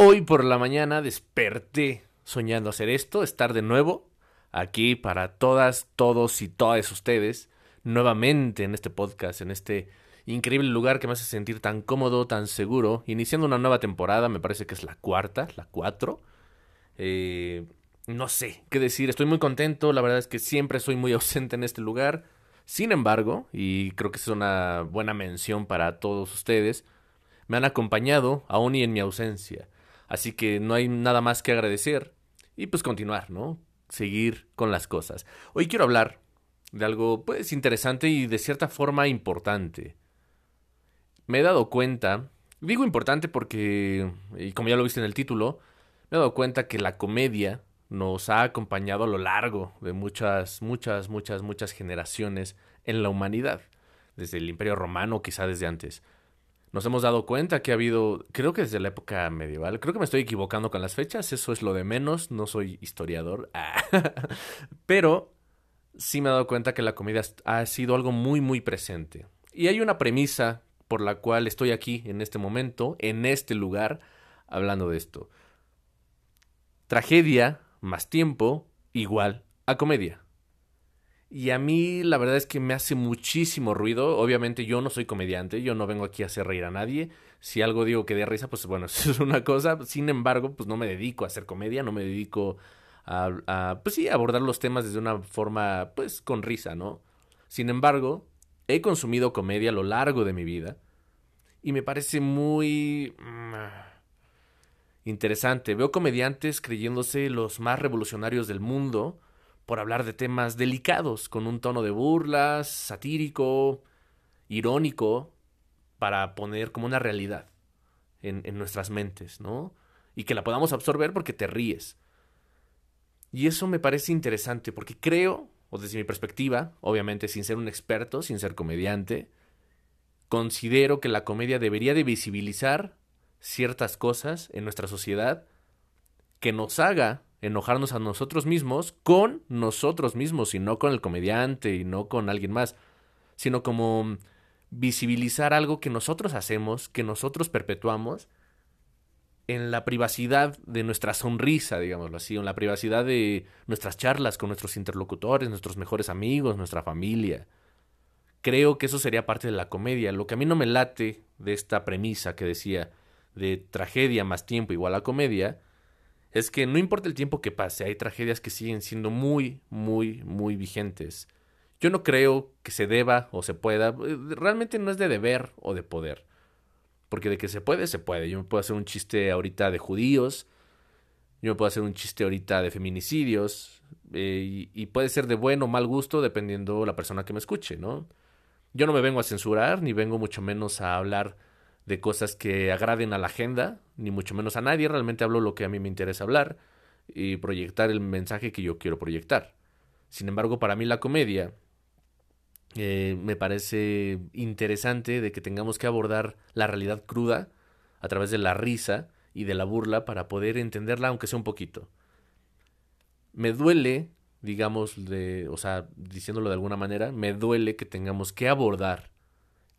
Hoy por la mañana desperté soñando hacer esto, estar de nuevo aquí para todas, todos y todas ustedes, nuevamente en este podcast, en este increíble lugar que me hace sentir tan cómodo, tan seguro, iniciando una nueva temporada, me parece que es la cuarta, la cuatro. Eh, no sé qué decir, estoy muy contento, la verdad es que siempre soy muy ausente en este lugar. Sin embargo, y creo que es una buena mención para todos ustedes, me han acompañado aún y en mi ausencia. Así que no hay nada más que agradecer y pues continuar, ¿no? Seguir con las cosas. Hoy quiero hablar de algo pues interesante y de cierta forma importante. Me he dado cuenta, digo importante porque, y como ya lo viste en el título, me he dado cuenta que la comedia nos ha acompañado a lo largo de muchas, muchas, muchas, muchas generaciones en la humanidad, desde el Imperio Romano, quizá desde antes. Nos hemos dado cuenta que ha habido, creo que desde la época medieval, creo que me estoy equivocando con las fechas, eso es lo de menos, no soy historiador, pero sí me he dado cuenta que la comedia ha sido algo muy, muy presente. Y hay una premisa por la cual estoy aquí en este momento, en este lugar, hablando de esto. Tragedia más tiempo igual a comedia. Y a mí la verdad es que me hace muchísimo ruido. Obviamente yo no soy comediante, yo no vengo aquí a hacer reír a nadie. Si algo digo que dé risa, pues bueno, eso es una cosa. Sin embargo, pues no me dedico a hacer comedia, no me dedico a, pues sí, abordar los temas desde una forma, pues con risa, ¿no? Sin embargo, he consumido comedia a lo largo de mi vida y me parece muy... Mm, interesante. Veo comediantes creyéndose los más revolucionarios del mundo por hablar de temas delicados, con un tono de burlas, satírico, irónico, para poner como una realidad en, nuestras mentes, ¿no? Y que la podamos absorber porque te ríes. Y eso me parece interesante porque creo, o desde mi perspectiva, obviamente sin ser un experto, sin ser comediante, considero que la comedia debería de visibilizar ciertas cosas en nuestra sociedad que nos haga enojarnos a nosotros mismos con nosotros mismos y no con el comediante y no con alguien más, sino como visibilizar algo que nosotros hacemos, que nosotros perpetuamos en la privacidad de nuestra sonrisa, digámoslo así, en la privacidad de nuestras charlas con nuestros interlocutores, nuestros mejores amigos, nuestra familia. Creo que eso sería parte de la comedia. Lo que a mí no me late de esta premisa que decía, de tragedia más tiempo igual a comedia, es que no importa el tiempo que pase, hay tragedias que siguen siendo muy, muy, muy vigentes. Yo no creo que se deba o se pueda, realmente no es de deber o de poder. Porque de que se puede, se puede. Yo me puedo hacer un chiste ahorita de judíos, yo me puedo hacer un chiste ahorita de feminicidios, eh, y, y, puede ser de buen o mal gusto dependiendo la persona que me escuche, ¿no? Yo no me vengo a censurar, ni vengo mucho menos a hablar de cosas que agraden a la agenda, ni mucho menos a nadie, realmente hablo lo que a mí me interesa hablar y proyectar el mensaje que yo quiero proyectar. Sin embargo, para mí la comedia eh, me parece interesante de que tengamos que abordar la realidad cruda a través de la risa y de la burla para poder entenderla aunque sea un poquito. Me duele, digamos, de, o sea, diciéndolo de alguna manera, me duele que tengamos que abordar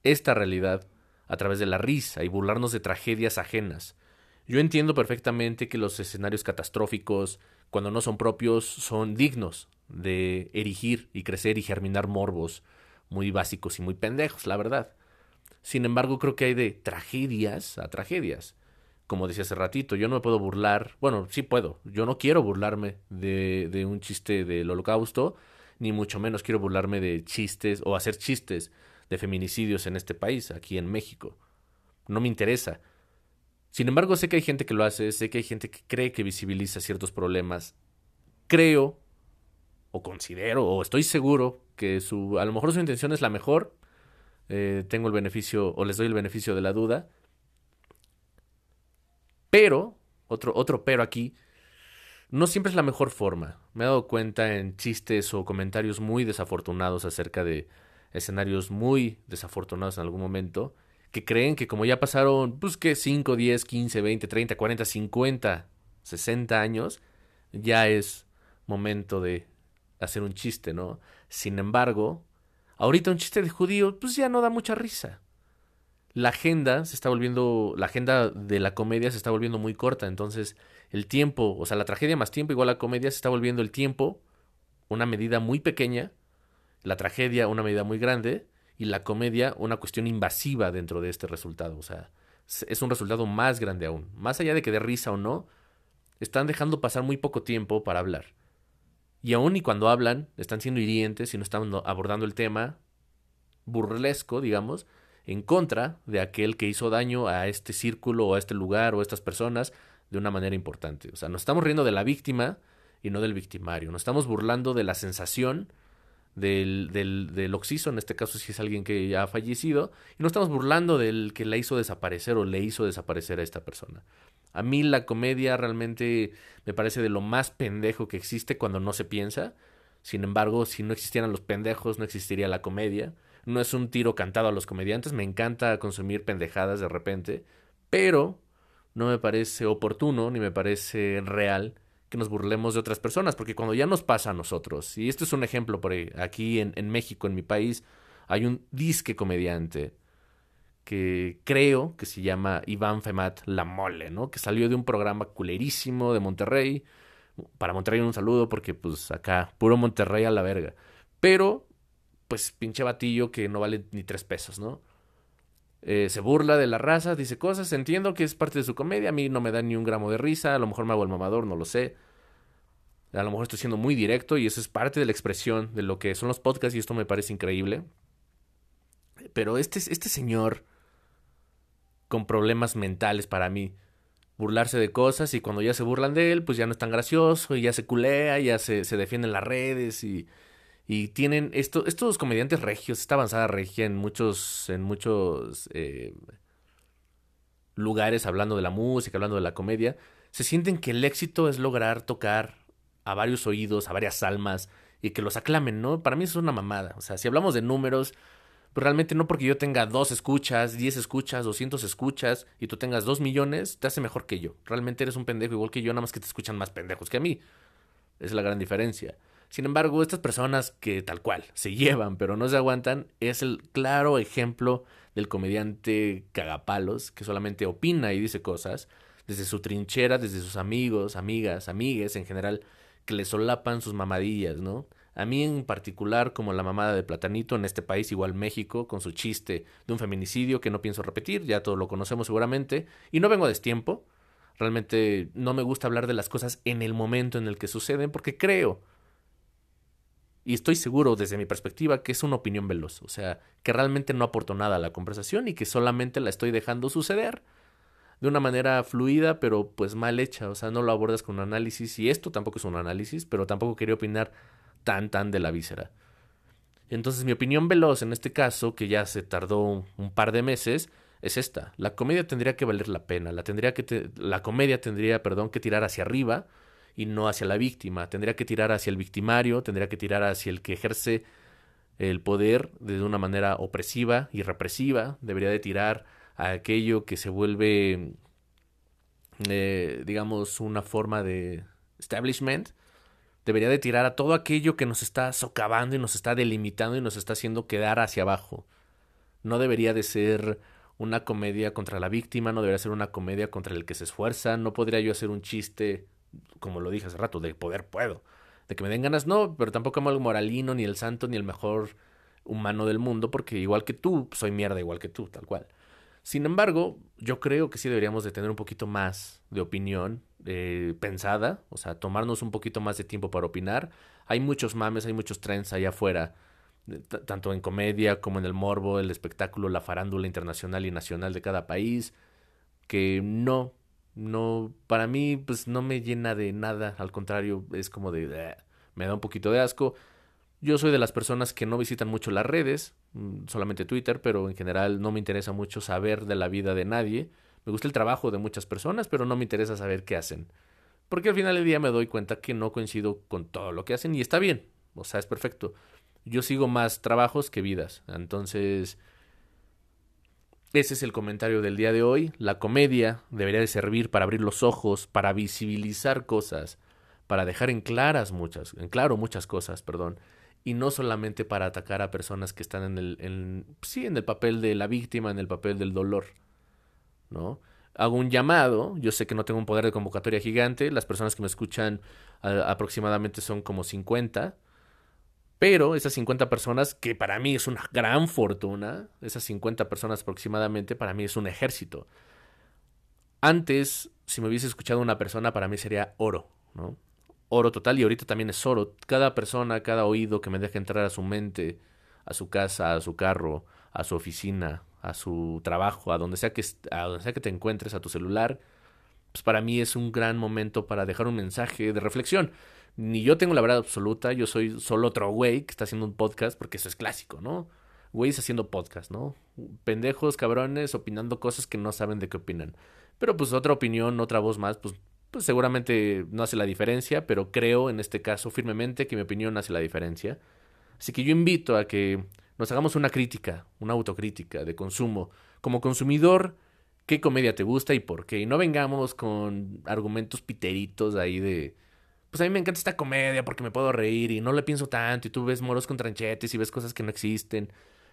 esta realidad a través de la risa y burlarnos de tragedias ajenas. Yo entiendo perfectamente que los escenarios catastróficos, cuando no son propios, son dignos de erigir y crecer y germinar morbos muy básicos y muy pendejos, la verdad. Sin embargo, creo que hay de tragedias a tragedias. Como decía hace ratito, yo no me puedo burlar, bueno, sí puedo, yo no quiero burlarme de, de un chiste del holocausto, ni mucho menos quiero burlarme de chistes o hacer chistes de feminicidios en este país, aquí en México. No me interesa. Sin embargo, sé que hay gente que lo hace, sé que hay gente que cree que visibiliza ciertos problemas. Creo, o considero, o estoy seguro que su, a lo mejor su intención es la mejor. Eh, tengo el beneficio, o les doy el beneficio de la duda. Pero, otro, otro pero aquí, no siempre es la mejor forma. Me he dado cuenta en chistes o comentarios muy desafortunados acerca de escenarios muy desafortunados en algún momento, que creen que como ya pasaron, pues que 5, 10, 15, 20, 30, 40, 50, 60 años, ya es momento de hacer un chiste, ¿no? Sin embargo, ahorita un chiste de judío, pues ya no da mucha risa. la agenda se está volviendo, la agenda de la comedia se está volviendo muy corta, entonces el tiempo, o sea, la tragedia más tiempo igual a la comedia se está volviendo el tiempo una medida muy pequeña, la tragedia una medida muy grande y la comedia una cuestión invasiva dentro de este resultado, o sea, es un resultado más grande aún, más allá de que dé risa o no, están dejando pasar muy poco tiempo para hablar. Y aún y cuando hablan, están siendo hirientes y no están abordando el tema burlesco, digamos, en contra de aquel que hizo daño a este círculo o a este lugar o a estas personas de una manera importante. O sea, nos estamos riendo de la víctima y no del victimario. Nos estamos burlando de la sensación del, del, del oxiso, en este caso si es alguien que ya ha fallecido, y no estamos burlando del que la hizo desaparecer o le hizo desaparecer a esta persona. A mí la comedia realmente me parece de lo más pendejo que existe cuando no se piensa. Sin embargo, si no existieran los pendejos, no existiría la comedia. No es un tiro cantado a los comediantes, me encanta consumir pendejadas de repente, pero no me parece oportuno ni me parece real que nos burlemos de otras personas, porque cuando ya nos pasa a nosotros, y esto es un ejemplo por aquí en, en México, en mi país, hay un disque comediante que creo que se llama Iván Femat La Mole, ¿no? Que salió de un programa culerísimo de Monterrey. Para Monterrey un saludo porque pues acá, puro Monterrey a la verga. Pero, pues pinche batillo que no vale ni tres pesos, ¿no? Eh, se burla de la raza, dice cosas, entiendo que es parte de su comedia, a mí no me da ni un gramo de risa, a lo mejor me hago el mamador, no lo sé. A lo mejor estoy siendo muy directo y eso es parte de la expresión de lo que son los podcasts y esto me parece increíble. Pero este, este señor con problemas mentales para mí. Burlarse de cosas y cuando ya se burlan de él, pues ya no es tan gracioso y ya se culea, ya se, se defiende en las redes y, y tienen esto, estos comediantes regios, esta avanzada regia en muchos, en muchos eh, lugares hablando de la música, hablando de la comedia, se sienten que el éxito es lograr tocar a varios oídos, a varias almas y que los aclamen, ¿no? Para mí es una mamada. O sea, si hablamos de números, pero realmente no porque yo tenga dos escuchas, diez escuchas, doscientos escuchas y tú tengas dos millones, te hace mejor que yo. Realmente eres un pendejo igual que yo, nada más que te escuchan más pendejos que a mí. Esa es la gran diferencia. Sin embargo, estas personas que tal cual se llevan pero no se aguantan es el claro ejemplo del comediante cagapalos que solamente opina y dice cosas desde su trinchera, desde sus amigos, amigas, amigues en general que le solapan sus mamadillas, ¿no? A mí en particular, como la mamada de Platanito en este país, igual México, con su chiste de un feminicidio que no pienso repetir, ya todos lo conocemos seguramente, y no vengo a destiempo, realmente no me gusta hablar de las cosas en el momento en el que suceden, porque creo, y estoy seguro desde mi perspectiva, que es una opinión veloz, o sea, que realmente no aporto nada a la conversación y que solamente la estoy dejando suceder de una manera fluida, pero pues mal hecha, o sea, no lo abordas con un análisis, y esto tampoco es un análisis, pero tampoco quería opinar tan tan de la víscera. Entonces mi opinión veloz en este caso, que ya se tardó un, par de meses, es esta. La comedia tendría que valer la pena, la, tendría que la comedia tendría, perdón, que tirar hacia arriba y no hacia la víctima, tendría que tirar hacia el victimario, tendría que tirar hacia el que ejerce el poder de una manera opresiva y represiva, debería de tirar a aquello que se vuelve, eh, digamos, una forma de establishment, debería de tirar a todo aquello que nos está socavando y nos está delimitando y nos está haciendo quedar hacia abajo. No debería de ser una comedia contra la víctima, no debería ser una comedia contra el que se esfuerza, no podría yo hacer un chiste, como lo dije hace rato, de poder puedo. De que me den ganas, no, pero tampoco amo el moralino, ni el santo, ni el mejor humano del mundo, porque igual que tú, soy mierda igual que tú, tal cual. Sin embargo, yo creo que sí deberíamos de tener un poquito más de opinión eh, pensada, o sea, tomarnos un poquito más de tiempo para opinar. Hay muchos mames, hay muchos trends allá afuera, tanto en comedia como en el morbo, el espectáculo, la farándula internacional y nacional de cada país, que no, no, para mí, pues no me llena de nada, al contrario, es como de, me da un poquito de asco. Yo soy de las personas que no visitan mucho las redes, mm, solamente Twitter, pero en general no me interesa mucho saber de la vida de nadie. Me gusta el trabajo de muchas personas, pero no me interesa saber qué hacen. Porque al final del día me doy cuenta que no coincido con todo lo que hacen y está bien, o sea, es perfecto. Yo sigo más trabajos que vidas. Entonces, ese es el comentario del día de hoy. La comedia debería de servir para abrir los ojos, para visibilizar cosas, para dejar en claras muchas, en claro muchas cosas, perdón, y no solamente para atacar a personas que están en el, en, sí, en el papel de la víctima, en el papel del dolor, ¿no? Hago un llamado, yo sé que no tengo un poder de convocatoria gigante, las personas que me escuchan aproximadamente son como 50, pero esas 50 personas, que para mí es una gran fortuna, esas 50 personas aproximadamente, para mí es un ejército. Antes, si me hubiese escuchado una persona, para mí sería oro, ¿no? oro total y ahorita también es oro. Cada persona, cada oído que me deja entrar a su mente, a su casa, a su carro, a su oficina, a su trabajo, a donde sea que, a donde sea que te encuentres, a tu celular, pues para mí es un gran momento para dejar un mensaje de reflexión. Ni yo tengo la verdad absoluta, yo soy solo otro güey que está haciendo un podcast, porque eso es clásico, ¿no? Güeyes haciendo podcast, ¿no? Pendejos, cabrones, opinando cosas que no saben de qué opinan. Pero pues otra opinión, otra voz más, pues pues seguramente no hace la diferencia, pero creo en este caso firmemente que mi opinión hace la diferencia. Así que yo invito a que nos hagamos una crítica, una autocrítica de consumo. Como consumidor, ¿qué comedia te gusta y por qué? Y no vengamos con argumentos piteritos ahí de... Pues a mí me encanta esta comedia porque me puedo reír y no le pienso tanto y tú ves moros con tranchetes y ves cosas que no existen.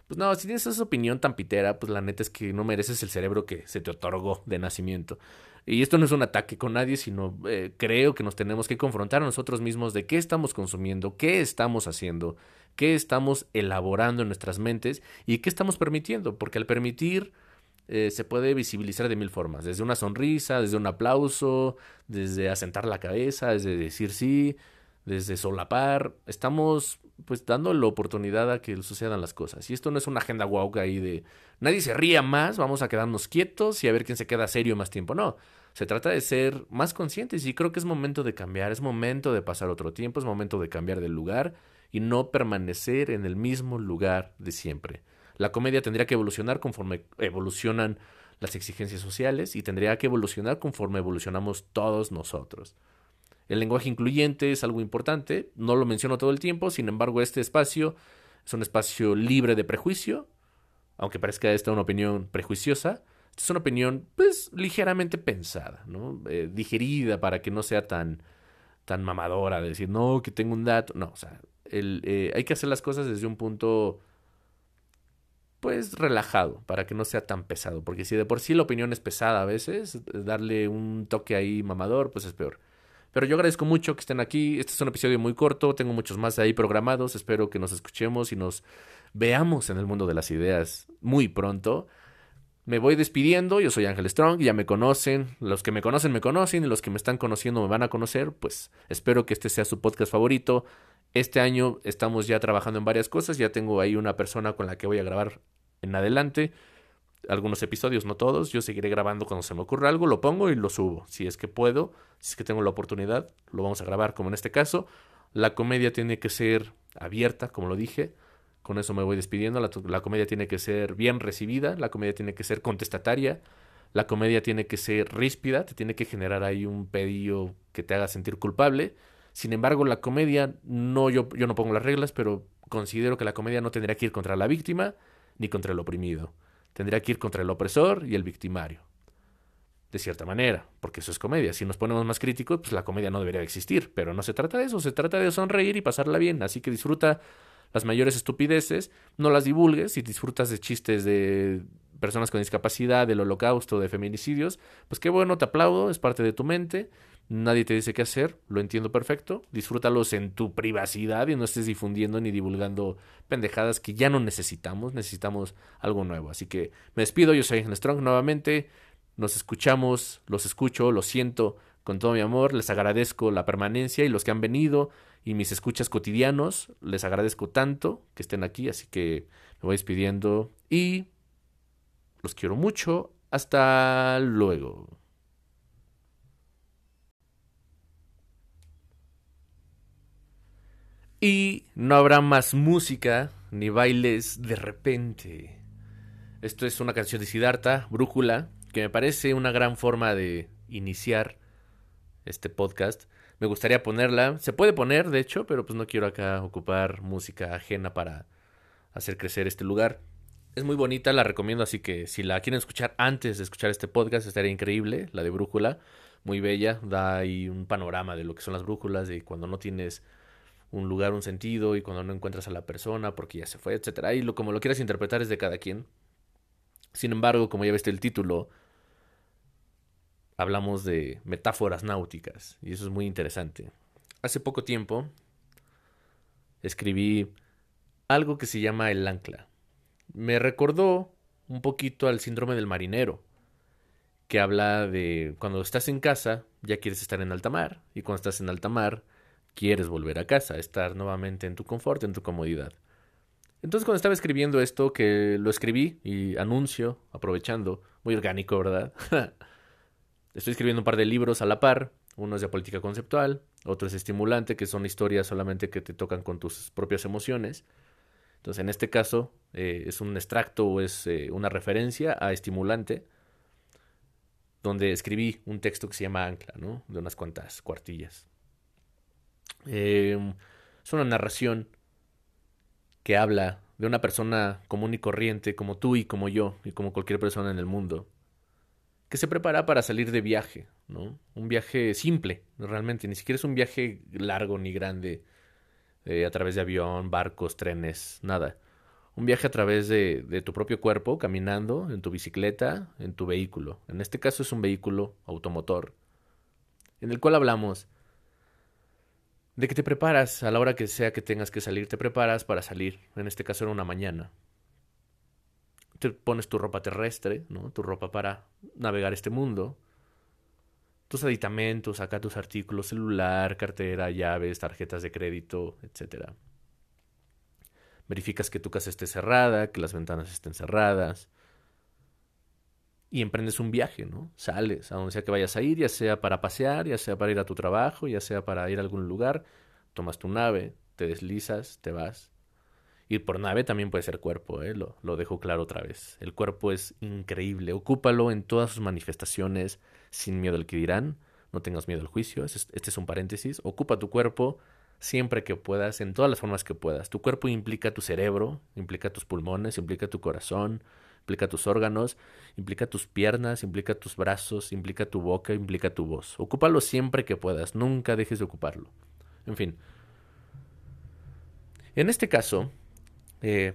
Pues no, si tienes esa opinión tan pitera, pues la neta es que no mereces el cerebro que se te otorgó de nacimiento. Y esto no es un ataque con nadie, sino eh, creo que nos tenemos que confrontar a nosotros mismos de qué estamos consumiendo, qué estamos haciendo, qué estamos elaborando en nuestras mentes y qué estamos permitiendo, porque al permitir eh, se puede visibilizar de mil formas, desde una sonrisa, desde un aplauso, desde asentar la cabeza, desde decir sí, desde solapar, estamos pues dando la oportunidad a que sucedan las cosas. Y esto no es una agenda guauca ahí de nadie se ría más, vamos a quedarnos quietos y a ver quién se queda serio más tiempo. No, se trata de ser más conscientes y creo que es momento de cambiar, es momento de pasar otro tiempo, es momento de cambiar de lugar y no permanecer en el mismo lugar de siempre. La comedia tendría que evolucionar conforme evolucionan las exigencias sociales y tendría que evolucionar conforme evolucionamos todos nosotros. El lenguaje incluyente es algo importante, no lo menciono todo el tiempo, sin embargo este espacio es un espacio libre de prejuicio, aunque parezca esta una opinión prejuiciosa, es una opinión pues ligeramente pensada, ¿no? Eh, digerida para que no sea tan, tan mamadora de decir, no, que tengo un dato, no, o sea, eh, hay que hacer las cosas desde un punto pues relajado, para que no sea tan pesado, porque si de por sí la opinión es pesada a veces, darle un toque ahí mamador, pues es peor. Pero yo agradezco mucho que estén aquí. Este es un episodio muy corto, tengo muchos más ahí programados. Espero que nos escuchemos y nos veamos en el mundo de las ideas muy pronto. Me voy despidiendo, yo soy Ángel Strong, ya me conocen, los que me conocen me conocen y los que me están conociendo me van a conocer, pues espero que este sea su podcast favorito. Este año estamos ya trabajando en varias cosas, ya tengo ahí una persona con la que voy a grabar en adelante algunos episodios, no todos. Yo seguiré grabando cuando se me ocurra algo, lo pongo y lo subo. Si es que puedo, si es que tengo la oportunidad, lo vamos a grabar como en este caso. La comedia tiene que ser abierta, como lo dije. Con eso me voy despidiendo. La, comedia tiene que ser bien recibida, la comedia tiene que ser contestataria, la comedia tiene que ser ríspida, te tiene que generar ahí un pedido que te haga sentir culpable. Sin embargo, la comedia, no yo, yo no pongo las reglas, pero considero que la comedia no tendría que ir contra la víctima ni contra el oprimido tendría que ir contra el opresor y el victimario. De cierta manera, porque eso es comedia. Si nos ponemos más críticos, pues la comedia no debería existir. Pero no se trata de eso, se trata de sonreír y pasarla bien. Así que disfruta las mayores estupideces, no las divulgues. Si disfrutas de chistes de personas con discapacidad, del holocausto, de feminicidios, pues qué bueno, te aplaudo, es parte de tu mente. Nadie te dice qué hacer, lo entiendo perfecto. Disfrútalos en tu privacidad y no estés difundiendo ni divulgando pendejadas que ya no necesitamos. Necesitamos algo nuevo. Así que me despido, yo soy Ángel Strong nuevamente. Nos escuchamos, los escucho, los siento con todo mi amor. Les agradezco la permanencia y los que han venido y mis escuchas cotidianos. Les agradezco tanto que estén aquí. Así que me voy despidiendo y los quiero mucho. Hasta luego. Y no habrá más música ni bailes de repente. Esto es una canción de Siddhartha, Brújula, que me parece una gran forma de iniciar este podcast. Me gustaría ponerla, se puede poner de hecho, pero pues no quiero acá ocupar música ajena para hacer crecer este lugar. Es muy bonita, la recomiendo, así que si la quieren escuchar antes de escuchar este podcast estaría increíble, la de Brújula, muy bella, da ahí un panorama de lo que son las brújulas, de cuando no tienes un lugar, un sentido, y cuando no encuentras a la persona porque ya se fue, etcétera. Y lo como lo quieras interpretar es de cada quien. Sin embargo, como ya viste el título, hablamos de metáforas náuticas, y eso es muy interesante. Hace poco tiempo escribí algo que se llama el ancla. Me recordó un poquito al síndrome del marinero, que habla de cuando estás en casa ya quieres estar en alta mar, y cuando estás en alta mar quieres volver a casa, estar nuevamente en tu confort, en tu comodidad. Entonces cuando estaba escribiendo esto, que lo escribí y anuncio, aprovechando, muy orgánico, ¿verdad? Estoy escribiendo un par de libros a la par, uno es de política conceptual, otro es estimulante, que son historias solamente que te tocan con tus propias emociones. Entonces en este caso eh, es un extracto o es eh, una referencia a estimulante, donde escribí un texto que se llama Ancla, ¿no? De unas cuantas cuartillas. Em, es una narración que habla de una persona común y corriente como tú y como yo y como cualquier persona en el mundo que se prepara para salir de viaje, ¿no? Un viaje simple, realmente, ni siquiera es un viaje largo ni grande eh, a través de avión, barcos, trenes, nada. Un viaje a través de, de tu propio cuerpo, caminando, en tu bicicleta, en tu vehículo. En este caso es un vehículo automotor, en el cual hablamos de que te preparas a la hora que sea que tengas que salir, te preparas para salir. En este caso era una mañana. Te pones tu ropa terrestre, ¿no? Tu ropa para navegar este mundo. Tus aditamentos, acá tus artículos, celular, cartera, llaves, tarjetas de crédito, etc. Verificas que tu casa esté cerrada, que las ventanas estén cerradas y emprendes un viaje, ¿no? Sales a donde sea que vayas a ir, ya sea para pasear, ya sea para ir a tu trabajo, ya sea para ir a algún lugar, tomas tu nave, te deslizas, te vas. Ir por nave también puede ser cuerpo, ¿eh? lo, lo dejo claro otra vez. El cuerpo es increíble, ocúpalo en todas sus manifestaciones, sin miedo al que dirán, no tengas miedo al juicio, este es un paréntesis, ocupa tu cuerpo siempre que puedas, en todas las formas que puedas. Tu cuerpo implica tu cerebro, implica tus pulmones, implica tu corazón, implica tus órganos, implica tus piernas, implica tus brazos, implica tu boca, implica tu voz. Ocúpalo siempre que puedas, nunca dejes de ocuparlo. En fin. En este caso, eh,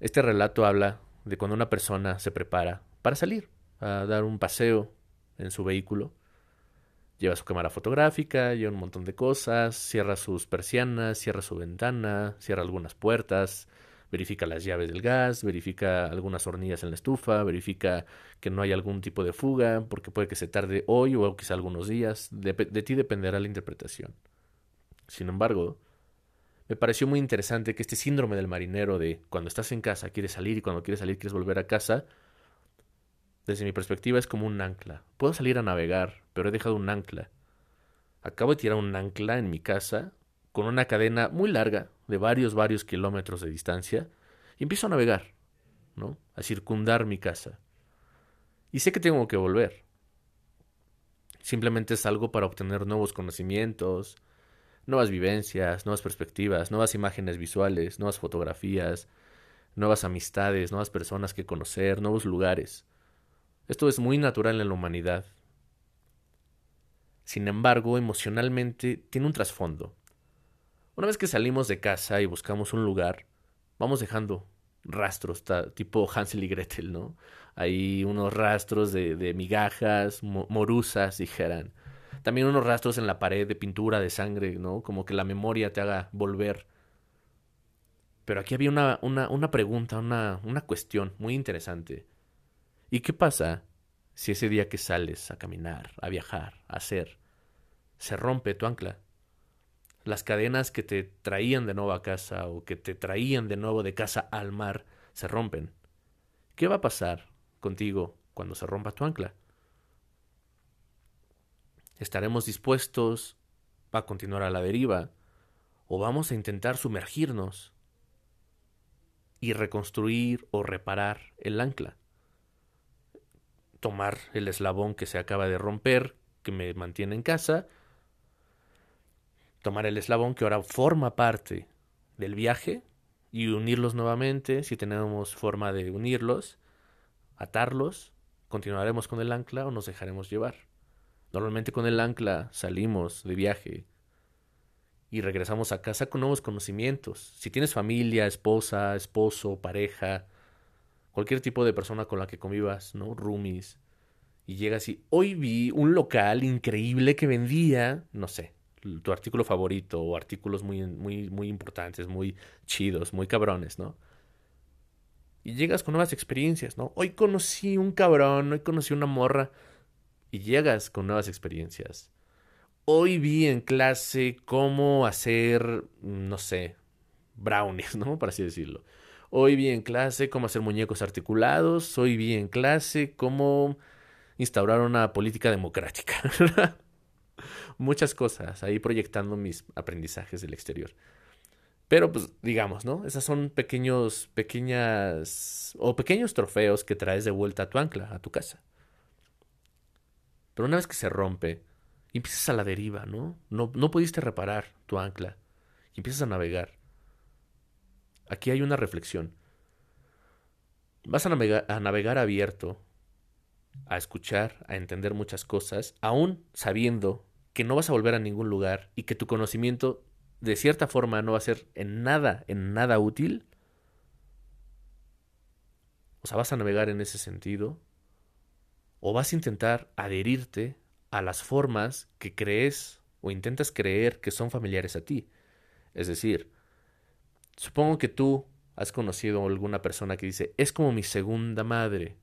este relato habla de cuando una persona se prepara para salir a dar un paseo en su vehículo. Lleva su cámara fotográfica, lleva un montón de cosas, cierra sus persianas, cierra su ventana, cierra algunas puertas, verifica las llaves del gas, verifica algunas hornillas en la estufa, verifica que no hay algún tipo de fuga, porque puede que se tarde hoy o quizá algunos días. De, ti dependerá la interpretación. Sin embargo, me pareció muy interesante que este síndrome del marinero de cuando estás en casa quieres salir y cuando quieres salir quieres volver a casa, desde mi perspectiva es como un ancla. Puedo salir a navegar, pero he dejado un ancla. Acabo de tirar un ancla en mi casa con una cadena muy larga, de varios, varios kilómetros de distancia, y empiezo a navegar, ¿no? A circundar mi casa. Y sé que tengo que volver. Simplemente es algo para obtener nuevos conocimientos, nuevas vivencias, nuevas perspectivas, nuevas imágenes visuales, nuevas fotografías, nuevas amistades, nuevas personas que conocer, nuevos lugares. Esto es muy natural en la humanidad. Sin embargo, emocionalmente tiene un trasfondo. Una vez que salimos de casa y buscamos un lugar, vamos dejando rastros, tipo Hansel y Gretel, ¿no? Hay unos rastros de, migajas, morusas, dijeran. También unos rastros en la pared de pintura, de sangre, ¿no? Como que la memoria te haga volver. Pero aquí había una, una, una pregunta, una, una cuestión muy interesante. ¿Y qué pasa si ese día que sales a caminar, a viajar, a hacer, se rompe tu ancla? las cadenas que te traían de nuevo a casa o que te traían de nuevo de casa al mar se rompen. ¿Qué va a pasar contigo cuando se rompa tu ancla? ¿Estaremos dispuestos a continuar a la deriva o vamos a intentar sumergirnos y reconstruir o reparar el ancla? Tomar el eslabón que se acaba de romper, que me mantiene en casa, tomar el eslabón que ahora forma parte del viaje y unirlos nuevamente, si tenemos forma de unirlos, atarlos, continuaremos con el ancla o nos dejaremos llevar. Normalmente con el ancla salimos de viaje y regresamos a casa con nuevos conocimientos. Si tienes familia, esposa, esposo, pareja, cualquier tipo de persona con la que convivas, ¿no? Roomies. Y llegas y hoy vi un local increíble que vendía, no sé, tu artículo favorito o artículos muy, muy, muy importantes, muy chidos, muy cabrones, ¿no? Y llegas con nuevas experiencias, ¿no? Hoy conocí un cabrón, hoy conocí una morra. Y llegas con nuevas experiencias. Hoy vi en clase cómo hacer, no sé, brownies, ¿no? Por así decirlo. Hoy vi en clase cómo hacer muñecos articulados. Hoy vi en clase cómo instaurar una política democrática. Muchas cosas ahí proyectando mis aprendizajes del exterior. Pero pues digamos, ¿no? Esas son pequeños, pequeñas o pequeños trofeos que traes de vuelta a tu ancla, a tu casa. Pero una vez que se rompe, empiezas a la deriva, ¿no? No, no pudiste reparar tu ancla y empiezas a navegar. Aquí hay una reflexión. Vas a navegar, abierto, a escuchar, a entender muchas cosas, aún sabiendo que no vas a volver a ningún lugar y que tu conocimiento de cierta forma no va a ser en nada, en nada útil. O sea, vas a navegar en ese sentido o vas a intentar adherirte a las formas que crees o intentas creer que son familiares a ti. Es decir, supongo que tú has conocido a alguna persona que dice, es como mi segunda madre.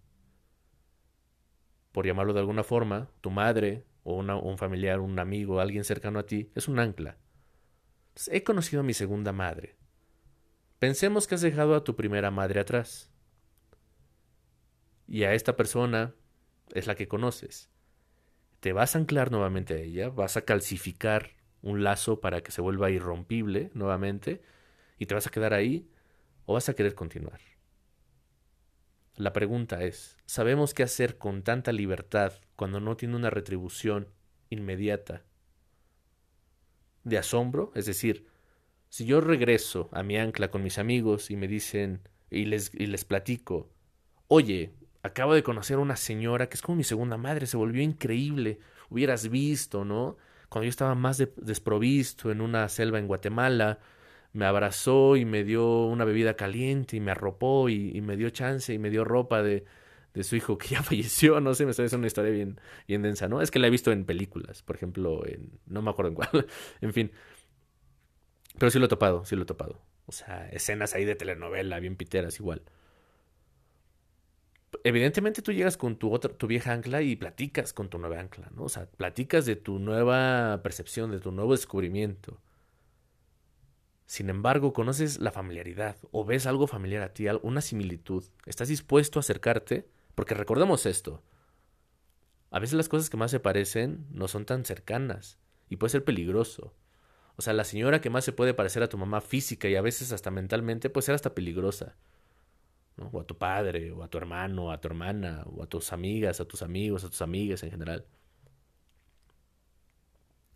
Por llamarlo de alguna forma, tu madre o un familiar, un amigo, alguien cercano a ti, es un ancla. he conocido a mi segunda madre. Pensemos que has dejado a tu primera madre atrás. Y a esta persona es la que conoces. Te vas a anclar nuevamente a ella, vas a calcificar un lazo para que se vuelva irrompible nuevamente y te vas a quedar ahí o vas a querer continuar. La pregunta es, ¿sabemos qué hacer con tanta libertad cuando no tiene una retribución inmediata de asombro? Es decir, si yo regreso a mi ancla con mis amigos y me dicen y les, y les platico, oye, acabo de conocer a una señora que es como mi segunda madre, se volvió increíble. Hubieras visto, ¿no? Cuando yo estaba más desprovisto en una selva en Guatemala, me abrazó y me dio una bebida caliente y me arropó y, me dio chance y me dio ropa de, de, su hijo que ya falleció, no sé, me está una historia bien, bien densa, ¿no? Es que la he visto en películas, por ejemplo, en, no me acuerdo en cuál, en fin. Pero sí lo he topado, sí lo he topado. O sea, escenas ahí de telenovela, bien piteras igual evidentemente tú llegas con tu otra, tu vieja ancla y platicas con tu nueva ancla, ¿no? O sea, platicas de tu nueva percepción, de tu nuevo descubrimiento. Sin embargo, conoces la familiaridad o ves algo familiar a ti, una similitud. Estás dispuesto a acercarte, porque recordemos esto. A veces las cosas que más se parecen no son tan cercanas y puede ser peligroso. O sea, la señora que más se puede parecer a tu mamá física y a veces hasta mentalmente puede ser hasta peligrosa o a tu padre, o a tu hermano, a tu hermana, o a tus amigas, a tus amigos, a tus amigas en general.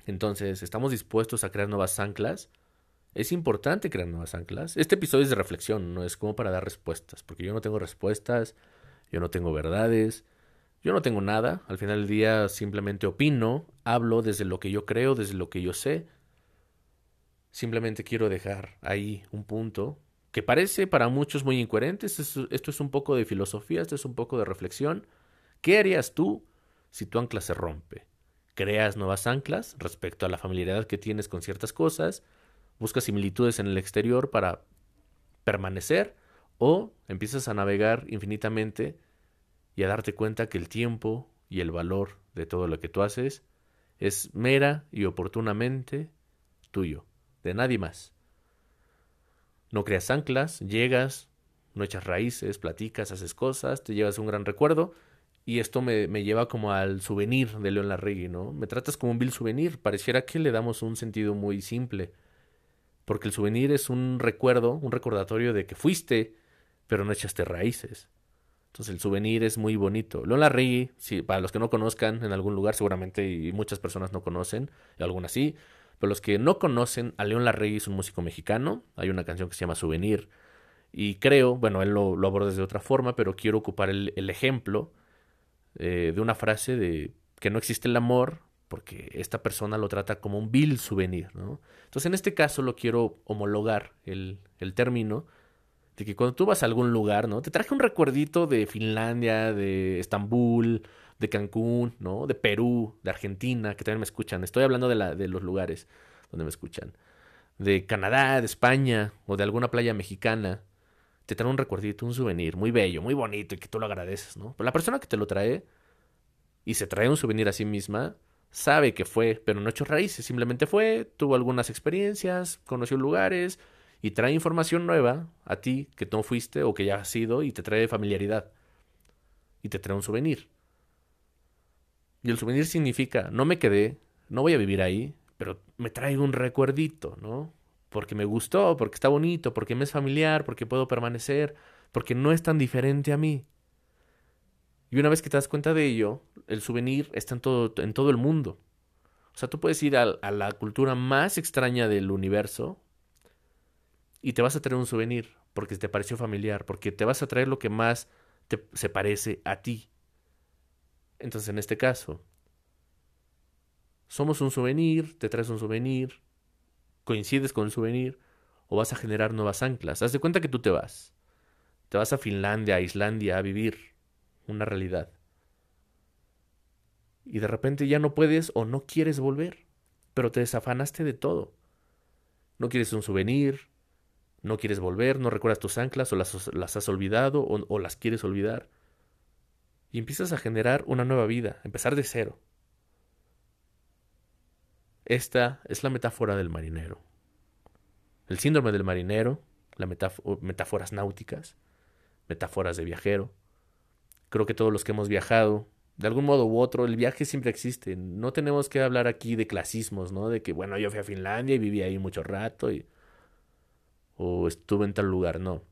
Entonces, ¿estamos dispuestos a crear nuevas anclas? Es importante crear nuevas anclas. Este episodio es de reflexión, no es como para dar respuestas, porque yo no tengo respuestas, yo no tengo verdades, yo no tengo nada. Al final del día simplemente opino, hablo desde lo que yo creo, desde lo que yo sé. Simplemente quiero dejar ahí un punto que parece para muchos muy incoherente. Esto es, un poco de filosofía, esto es un poco de reflexión. ¿Qué harías tú si tu ancla se rompe? ¿Creas nuevas anclas respecto a la familiaridad que tienes con ciertas cosas? ¿Buscas similitudes en el exterior para permanecer? ¿O empiezas a navegar infinitamente y a darte cuenta que el tiempo y el valor de todo lo que tú haces es mera y oportunamente tuyo, de nadie más? No creas anclas, llegas, no echas raíces, platicas, haces cosas, te llevas un gran recuerdo. Y esto me, me lleva como al souvenir de León Larregui, ¿no? Me tratas como un vil souvenir. Pareciera que le damos un sentido muy simple. Porque el souvenir es un recuerdo, un recordatorio de que fuiste, pero no echaste raíces. Entonces el souvenir es muy bonito. León Larregui, si, para los que no conozcan en algún lugar, seguramente y muchas personas no conocen, algunas sí, pero los que no conocen, a León Larregui es un músico mexicano. Hay una canción que se llama Souvenir. Y creo, bueno, él lo, lo aborda de otra forma, pero quiero ocupar el, ejemplo eh, de una frase de que no existe el amor, porque esta persona lo trata como un vil souvenir, ¿no? Entonces, en este caso lo quiero homologar el, el término de que cuando tú vas a algún lugar, ¿no? Te traje un recuerdito de Finlandia, de Estambul, de Cancún, ¿no? De Perú, de Argentina, que también me escuchan. Estoy hablando de, la, de los lugares donde me escuchan. De Canadá, de España o de alguna playa mexicana. Te trae un recuerdito, un souvenir muy bello, muy bonito y que tú lo agradeces, ¿no? Pero la persona que te lo trae y se trae un souvenir a sí misma, sabe que fue, pero no hecho raíces. Simplemente fue, tuvo algunas experiencias, conoció lugares, y trae información nueva a ti que no fuiste o que ya has sido y te trae familiaridad. Y te trae un souvenir. Y el souvenir significa, no me quedé, no voy a vivir ahí, pero me traigo un recuerdito, ¿no? Porque me gustó, porque está bonito, porque me es familiar, porque puedo permanecer, porque no es tan diferente a mí. Y una vez que te das cuenta de ello, el souvenir está en todo, en todo el mundo. O sea, tú puedes ir a, la cultura más extraña del universo, y te vas a traer un souvenir porque te pareció familiar, porque te vas a traer lo que más te, se parece a ti. Entonces, en este caso, somos un souvenir, te traes un souvenir, coincides con el souvenir o vas a generar nuevas anclas. Haz de cuenta que tú te vas. Te vas a Finlandia, a Islandia a vivir una realidad. Y de repente ya no puedes o no quieres volver, pero te desafanaste de todo. No quieres un souvenir, no quieres volver, no recuerdas tus anclas o las, las has olvidado o, o las quieres olvidar. Y empiezas a generar una nueva vida, empezar de cero. Esta es la metáfora del marinero. El síndrome del marinero, las metáforas náuticas, metáforas de viajero. Creo que todos los que hemos viajado, de algún modo u otro, el viaje siempre existe. No tenemos que hablar aquí de clasismos, ¿no? De que, bueno, yo fui a Finlandia y viví ahí mucho rato y o estuve en tal lugar, no.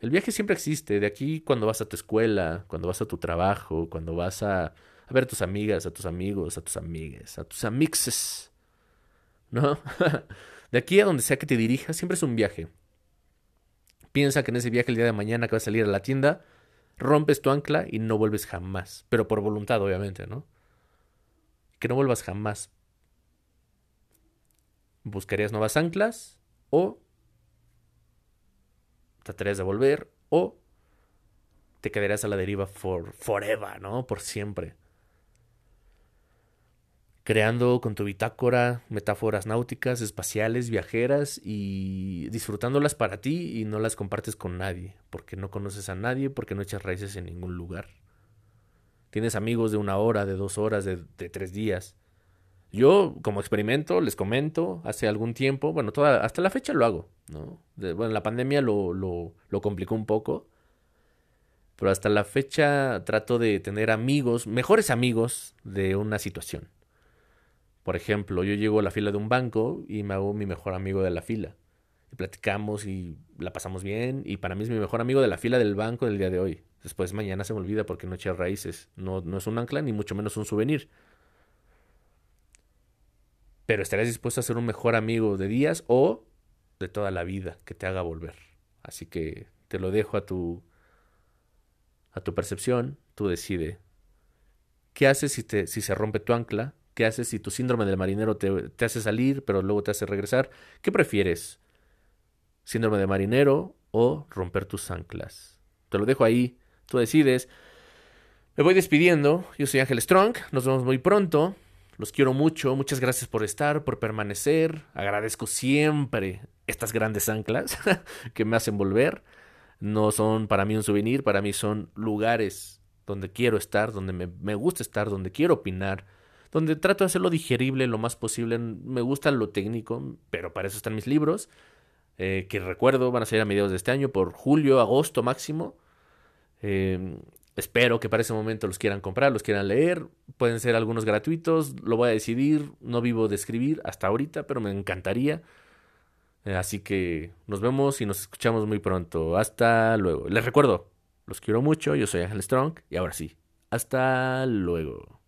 El viaje siempre existe, de aquí cuando vas a tu escuela, cuando vas a tu trabajo, cuando vas a, ver a tus amigas, a tus amigos, a tus amigues, a tus amixes, ¿no? de aquí a donde sea que te dirijas, siempre es un viaje. Piensa que en ese viaje el día de mañana que vas a salir a la tienda, rompes tu ancla y no vuelves jamás, pero por voluntad obviamente, ¿no? Que no vuelvas jamás. ¿Buscarías nuevas anclas o tratarías de volver o te quedarías a la deriva for forever, ¿no? Por siempre. Creando con tu bitácora metáforas náuticas, espaciales, viajeras y disfrutándolas para ti y no las compartes con nadie, porque no conoces a nadie, porque no echas raíces en ningún lugar. Tienes amigos de una hora, de dos horas, de, tres días. Yo, como experimento, les comento, hace algún tiempo, bueno, toda, hasta la fecha lo hago, ¿no? bueno, la pandemia lo, lo, lo complicó un poco, pero hasta la fecha trato de tener amigos, mejores amigos de una situación. Por ejemplo, yo llego a la fila de un banco y me hago mi mejor amigo de la fila. Y platicamos y la pasamos bien. Y para mí es mi mejor amigo de la fila del banco del día de hoy. Después mañana se me olvida porque no eché raíces. No, no es un ancla ni mucho menos un souvenir pero estarías dispuesto a ser un mejor amigo de días o de toda la vida que te haga volver. Así que te lo dejo a tu a tu percepción, tú decide. ¿Qué haces si, te, si se rompe tu ancla? ¿Qué haces si tu síndrome del marinero te, te hace salir, pero luego te hace regresar? ¿Qué prefieres? ¿Síndrome de marinero o romper tus anclas? Te lo dejo ahí, tú decides. Me voy despidiendo. Yo soy Ángel Strong. Nos vemos muy pronto. Los quiero mucho, muchas gracias por estar, por permanecer. Agradezco siempre estas grandes anclas que me hacen volver. No son para mí un souvenir, para mí son lugares donde quiero estar, donde me, gusta estar, donde quiero opinar, donde trato de hacerlo digerible lo más posible. Me gusta lo técnico, pero para eso están mis libros, eh, que recuerdo van a salir a mediados de este año, por julio, agosto máximo. Eh, Espero que para ese momento los quieran comprar, los quieran leer. Pueden ser algunos gratuitos, lo voy a decidir. No vivo de escribir hasta ahorita, pero me encantaría. Eh, así que nos vemos y nos escuchamos muy pronto. Hasta luego. Les recuerdo, los quiero mucho. Yo soy Ángel Strong y ahora sí, hasta luego.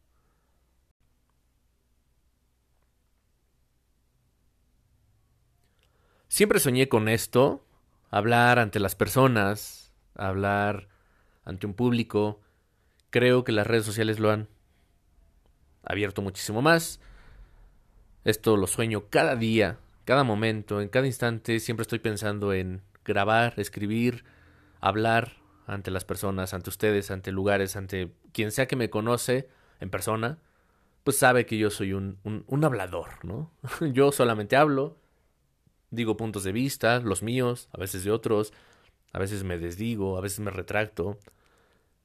Siempre soñé con esto, hablar ante las personas, hablar ante un público, creo que las redes sociales lo han abierto muchísimo más. Esto lo sueño cada día, cada momento, en cada instante. Siempre estoy pensando en grabar, escribir, hablar ante las personas, ante ustedes, ante lugares, ante quien sea que me conoce en persona, pues sabe que yo soy un, hablador, ¿no? yo solamente hablo, digo puntos de vista, los míos, a veces de otros, a veces me desdigo, a veces me retracto,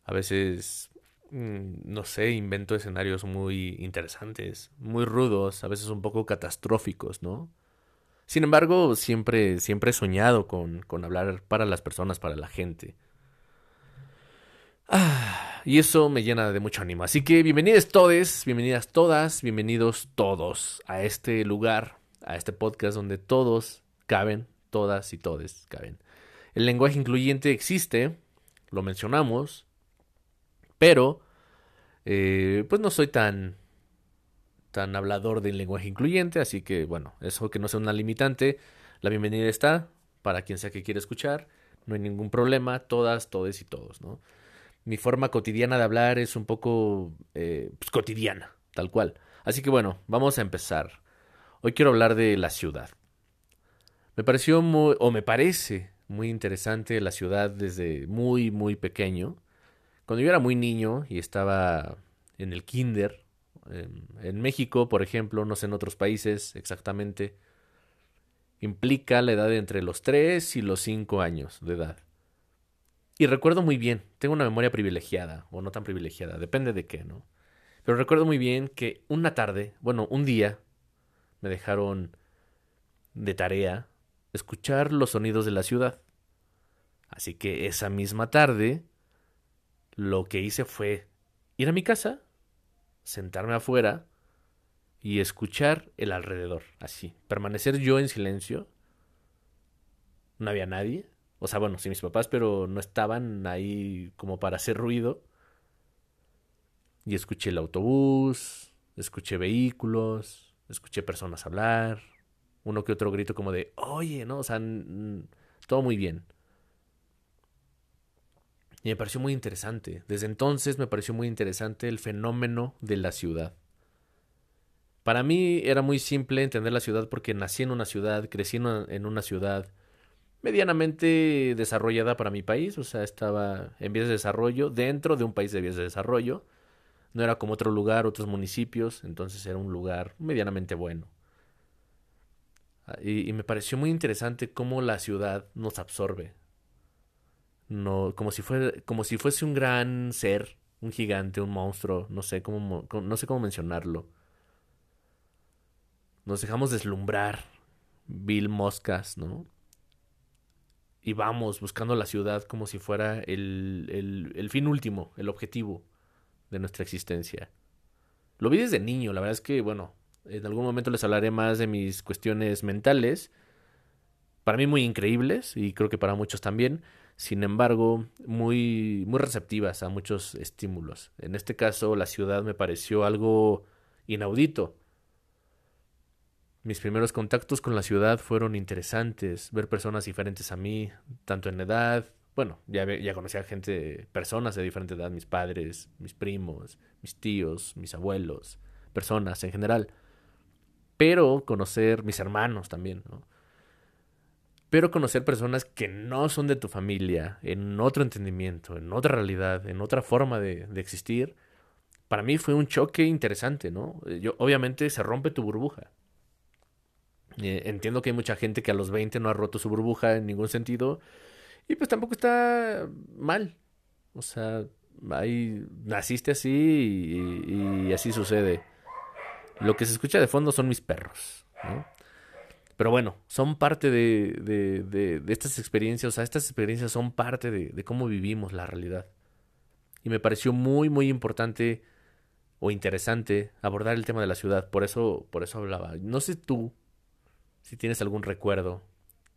a veces, mm, no sé, invento escenarios muy interesantes, muy rudos, a veces un poco catastróficos, ¿no? Sin embargo, siempre, siempre he soñado con, con hablar para las personas, para la gente. Ah, y eso me llena de mucho ánimo. Así que bienvenidos todos, bienvenidas todas, bienvenidos todos a este lugar, a este podcast donde todos caben, todas y todes caben. El lenguaje incluyente existe, lo mencionamos, pero eh, pues no soy tan tan hablador del lenguaje incluyente, así que bueno, eso que no sea una limitante, la bienvenida está para quien sea que quiera escuchar, no hay ningún problema, todas, todes y todos, ¿no? Mi forma cotidiana de hablar es un poco eh, pues, cotidiana, tal cual. Así que bueno, vamos a empezar. Hoy quiero hablar de la ciudad. Me pareció muy, o me parece muy interesante la ciudad desde muy, muy pequeño. Cuando yo era muy niño y estaba en el kinder, en México, por ejemplo, no sé en otros países exactamente, implica la edad de entre los 3 y los 5 años de edad. Y recuerdo muy bien, tengo una memoria privilegiada, o no tan privilegiada, depende de qué, ¿no? Pero recuerdo muy bien que una tarde, bueno, un día, me dejaron de tarea escuchar los sonidos de la ciudad. Así que esa misma tarde, lo que hice fue ir a mi casa sentarme afuera y escuchar el alrededor, así, permanecer yo en silencio. No había nadie. O sea, bueno, sí mis papás, pero no estaban ahí como para hacer ruido. Y escuché el autobús, escuché vehículos, escuché personas hablar, uno que otro grito como de, oye, ¿no? O sea, todo muy bien. Y me pareció muy interesante. Desde entonces me pareció muy interesante el fenómeno de la ciudad. Para mí era muy simple entender la ciudad porque nací en una ciudad, crecí en una ciudad medianamente desarrollada para mi país, o sea, estaba en vías de desarrollo, dentro de un país de vías de desarrollo. No era como otro lugar, otros municipios, entonces era un lugar medianamente bueno. Y, y me pareció muy interesante cómo la ciudad nos absorbe, no, como si como si fuese un gran ser, un gigante, un monstruo, no sé cómo, no sé cómo mencionarlo. Nos dejamos deslumbrar, vil moscas, ¿no? Y vamos buscando la ciudad como si fuera el, el, el fin último, el objetivo de nuestra existencia. Lo vi desde niño, la verdad es que, bueno, en algún momento les hablaré más de mis cuestiones mentales, para mí muy increíbles y creo que para muchos también, sin embargo, muy, muy receptivas a muchos estímulos. En este caso, la ciudad me pareció algo inaudito. Mis primeros contactos con la ciudad fueron interesantes, ver personas diferentes a mí, tanto en edad, bueno, ya, ya conocía gente, personas de diferente edad, mis padres, mis primos, mis tíos, mis abuelos, personas en general, pero conocer mis hermanos también, ¿no? Pero conocer personas que no son de tu familia, en otro entendimiento, en otra realidad, en otra forma de, existir, para mí fue un choque interesante, ¿no? Yo, obviamente se rompe tu burbuja. Eh, entiendo que hay mucha gente que a los 20 no ha roto su burbuja en ningún sentido. Y pues tampoco está mal. O sea, ahí naciste así y, así sucede. Lo que se escucha de fondo son mis perros. ¿no? Pero bueno, son parte de, de, de, estas experiencias, o sea, estas experiencias son parte de, cómo vivimos la realidad. Y me pareció muy, muy importante o interesante abordar el tema de la ciudad. Por eso, por eso hablaba. No sé tú si tienes algún recuerdo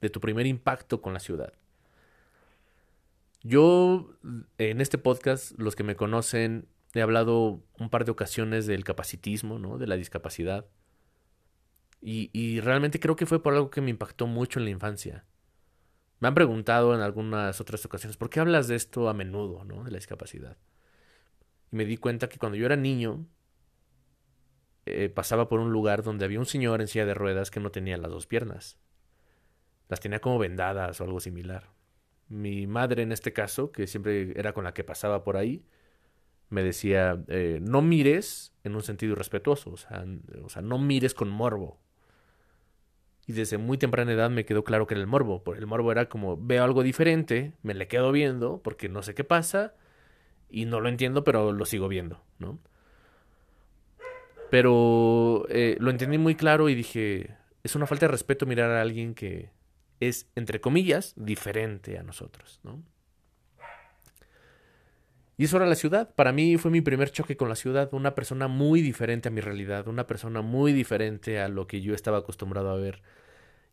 de tu primer impacto con la ciudad. Yo, en este podcast, los que me conocen, he hablado un par de ocasiones del capacitismo, ¿no? De la discapacidad. Y, realmente creo que fue por algo que me impactó mucho en la infancia. Me han preguntado en algunas otras ocasiones, ¿por qué hablas de esto a menudo, ¿no? De la discapacidad. Y me di cuenta que cuando yo era niño, eh, pasaba por un lugar donde había un señor en silla de ruedas que no tenía las dos piernas. Las tenía como vendadas o algo similar. Mi madre en este caso, que siempre era con la que pasaba por ahí, me decía, eh, no mires en un sentido irrespetuoso, o sea, no mires con morbo. Y desde muy temprana edad me quedó claro que era el morbo. Porque el morbo era como veo algo diferente, me le quedo viendo porque no sé qué pasa y no lo entiendo, pero lo sigo viendo, ¿no? Pero eh, lo entendí muy claro y dije, es una falta de respeto mirar a alguien que es, entre comillas, diferente a nosotros, ¿no? Y eso era la ciudad. Para mí fue mi primer choque con la ciudad. Una persona muy diferente a mi realidad. Una persona muy diferente a lo que yo estaba acostumbrado a ver.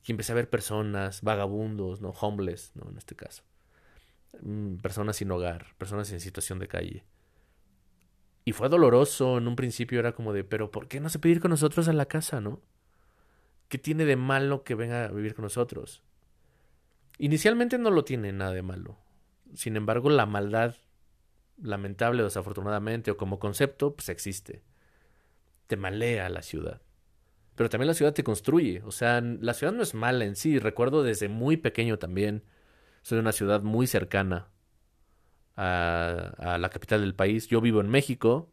Y empecé a ver personas, vagabundos, ¿no? Homeless, ¿no? En este caso. Mm, personas sin hogar, personas en situación de calle. Y fue doloroso. En un principio era como de, pero ¿por qué no se pedir con nosotros a la casa, no? ¿Qué tiene de malo que venga a vivir con nosotros? Inicialmente no lo tiene nada de malo. Sin embargo, la maldad lamentable o desafortunadamente, o como concepto, pues existe. Te malea la ciudad. Pero también la ciudad te construye. O sea, la ciudad no es mala en sí. Recuerdo desde muy pequeño también. Soy de una ciudad muy cercana a, la capital del país. Yo vivo en México.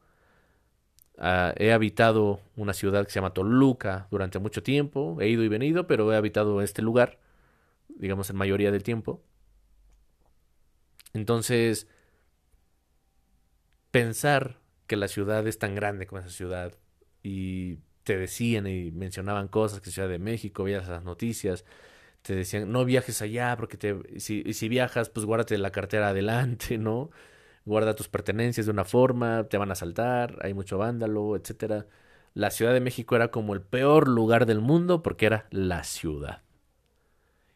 Uh, he habitado una ciudad que se llama Toluca durante mucho tiempo. He ido y venido, pero he habitado este lugar, digamos, en mayoría del tiempo. Entonces, pensar que la ciudad es tan grande como esa ciudad y te decían y mencionaban cosas que Ciudad de México, veías las noticias, te decían, no viajes allá porque si, si viajas, pues guárdate la cartera adelante, ¿no? Guarda tus pertenencias de una forma, te van a asaltar, hay mucho vándalo, etcétera. La Ciudad de México era como el peor lugar del mundo porque era la ciudad.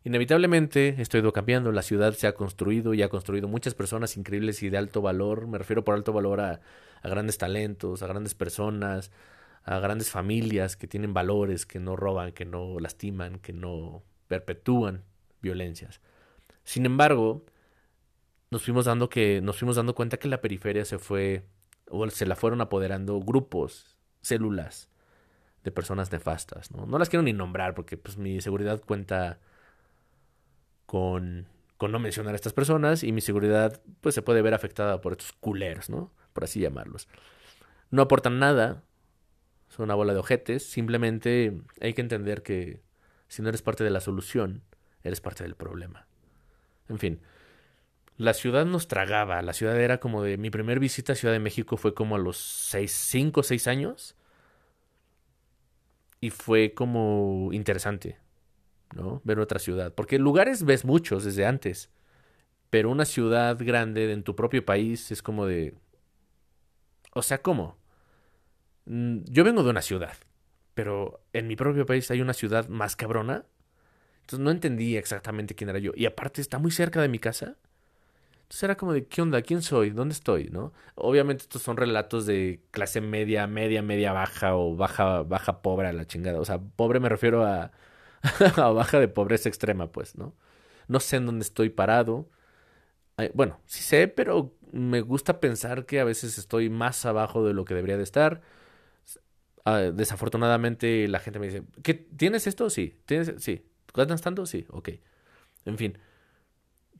Inevitablemente esto ha ido cambiando, la ciudad se ha construido y ha construido muchas personas increíbles y de alto valor, me refiero por alto valor a, grandes talentos, a grandes personas, a grandes familias que tienen valores, que no roban, que no lastiman, que no perpetúan violencias. Sin embargo, nos fuimos dando que nos fuimos dando cuenta que la periferia se fue o se la fueron apoderando grupos, células de personas nefastas, ¿no? No las quiero ni nombrar porque pues mi seguridad cuenta con, con no mencionar a estas personas y mi seguridad pues se puede ver afectada por estos culeros, ¿no? Por así llamarlos. No aportan nada, son una bola de ojetes, simplemente hay que entender que si no eres parte de la solución, eres parte del problema. En fin, la ciudad nos tragaba, la ciudad era como de mi primer visita a Ciudad de México fue como a los 6, 5 o 6 años y fue como interesante. ¿No? Ver otra ciudad. Porque lugares ves muchos desde antes. Pero una ciudad grande en tu propio país es como de... O sea, ¿cómo? Mm, yo vengo de una ciudad, pero en mi propio país hay una ciudad más cabrona. Entonces no entendí exactamente quién era yo. Y aparte está muy cerca de mi casa. Entonces era como de, ¿qué onda? ¿Quién soy? ¿Dónde estoy? ¿No? Obviamente estos son relatos de clase media, media, media baja o baja, baja pobre a la chingada. O sea, pobre me refiero a a baja de pobreza extrema, pues, ¿no? No sé en dónde estoy parado. Bueno, sí sé, pero me gusta pensar que a veces estoy más abajo de lo que debería de estar. Ah, desafortunadamente la gente me dice, ¿qué, ¿tienes esto? Sí. ¿Tienes? Sí. ¿Ganas tanto? Sí. Ok. En fin.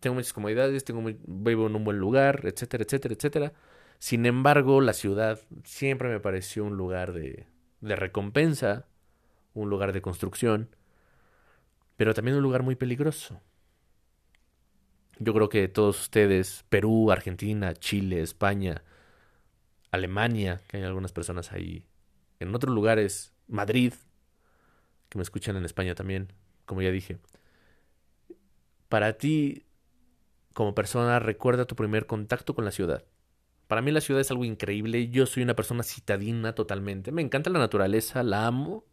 Tengo muchas comodidades, tengo vivo en un buen lugar, etcétera, etcétera, etcétera. Sin embargo, la ciudad siempre me pareció un lugar de, de recompensa, un lugar de construcción, pero también un lugar muy peligroso. Yo creo que todos ustedes, Perú, Argentina, Chile, España, Alemania, que hay algunas personas ahí, en otros lugares, Madrid, que me escuchan en España también, como ya dije. Para ti, como persona, recuerda tu primer contacto con la ciudad. Para mí la ciudad es algo increíble, yo soy una persona citadina totalmente, me encanta la naturaleza, la amo,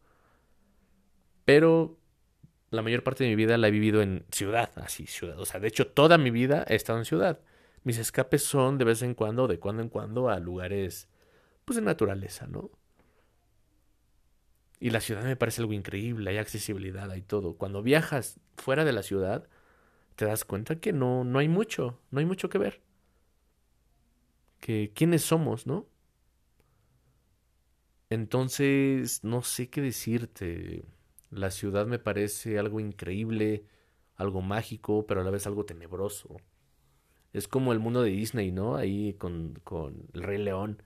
pero la mayor parte de mi vida la he vivido en ciudad, así, ciudad. O sea, de hecho, toda mi vida he estado en ciudad. Mis escapes son de vez en cuando, de cuando en cuando, a lugares, pues, de naturaleza, ¿no? Y la ciudad me parece algo increíble, hay accesibilidad, hay todo. Cuando viajas fuera de la ciudad, te das cuenta que no, no hay mucho, no hay mucho que ver. Que quiénes somos, ¿no? Entonces, no sé qué decirte. La ciudad me parece algo increíble, algo mágico, pero a la vez algo tenebroso. Es como el mundo de Disney, ¿no? Ahí con, con el Rey León.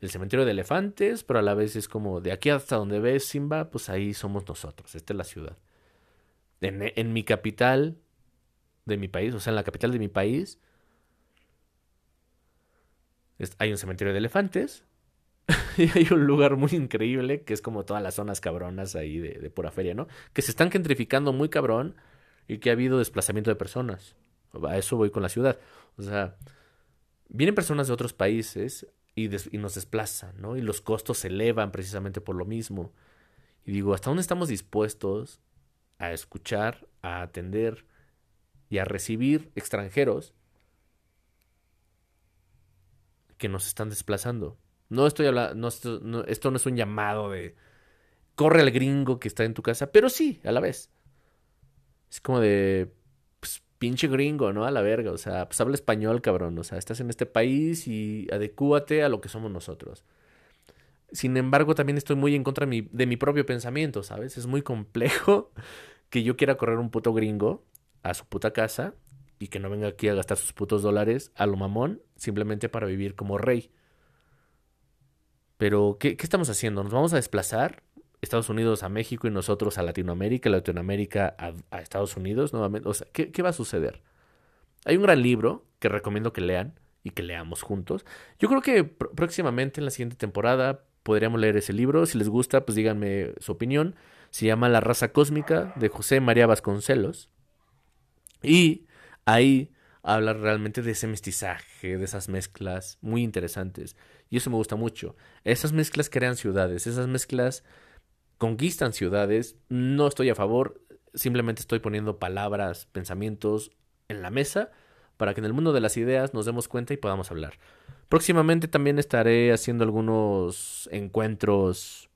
El cementerio de elefantes, pero a la vez es como de aquí hasta donde ves Simba, pues ahí somos nosotros. Esta es la ciudad. En, en mi capital de mi país, o sea, en la capital de mi país, hay un cementerio de elefantes, y hay un lugar muy increíble que es como todas las zonas cabronas ahí de, de, pura feria, ¿no? Que se están gentrificando muy cabrón y que ha habido desplazamiento de personas. A eso voy con la ciudad. O sea, vienen personas de otros países y, y nos desplazan, ¿no? Y los costos se elevan precisamente por lo mismo. Y digo, ¿hasta dónde estamos dispuestos a escuchar, a atender y a recibir extranjeros que nos están desplazando? No estoy hablando, esto, no, esto no es un llamado de corre al gringo que está en tu casa, pero sí, a la vez. Es como de, pues, pinche gringo, ¿no? A la verga, o sea, pues habla español, cabrón, o sea, estás en este país y adecúate a lo que somos nosotros. Sin embargo, también estoy muy en contra de mi, de mi propio pensamiento, ¿sabes? Es muy complejo que yo quiera correr un puto gringo a su puta casa y que no venga aquí a gastar sus putos dólares a lo mamón simplemente para vivir como rey. Pero, ¿qué, ¿qué, estamos haciendo? ¿Nos vamos a desplazar? Estados Unidos a México y nosotros a Latinoamérica, Latinoamérica a, Estados Unidos nuevamente. O sea, ¿qué, ¿qué, va a suceder? Hay un gran libro que recomiendo que lean y que leamos juntos. Yo creo que pr próximamente en la siguiente temporada podríamos leer ese libro. Si les gusta, pues díganme su opinión. Se llama La raza cósmica de José María Vasconcelos. Y ahí habla realmente de ese mestizaje, de esas mezclas muy interesantes. Y eso me gusta mucho. Esas mezclas crean ciudades, esas mezclas conquistan ciudades. No estoy a favor, simplemente estoy poniendo palabras, pensamientos en la mesa para que en el mundo de las ideas nos demos cuenta y podamos hablar. Próximamente también estaré haciendo algunos encuentros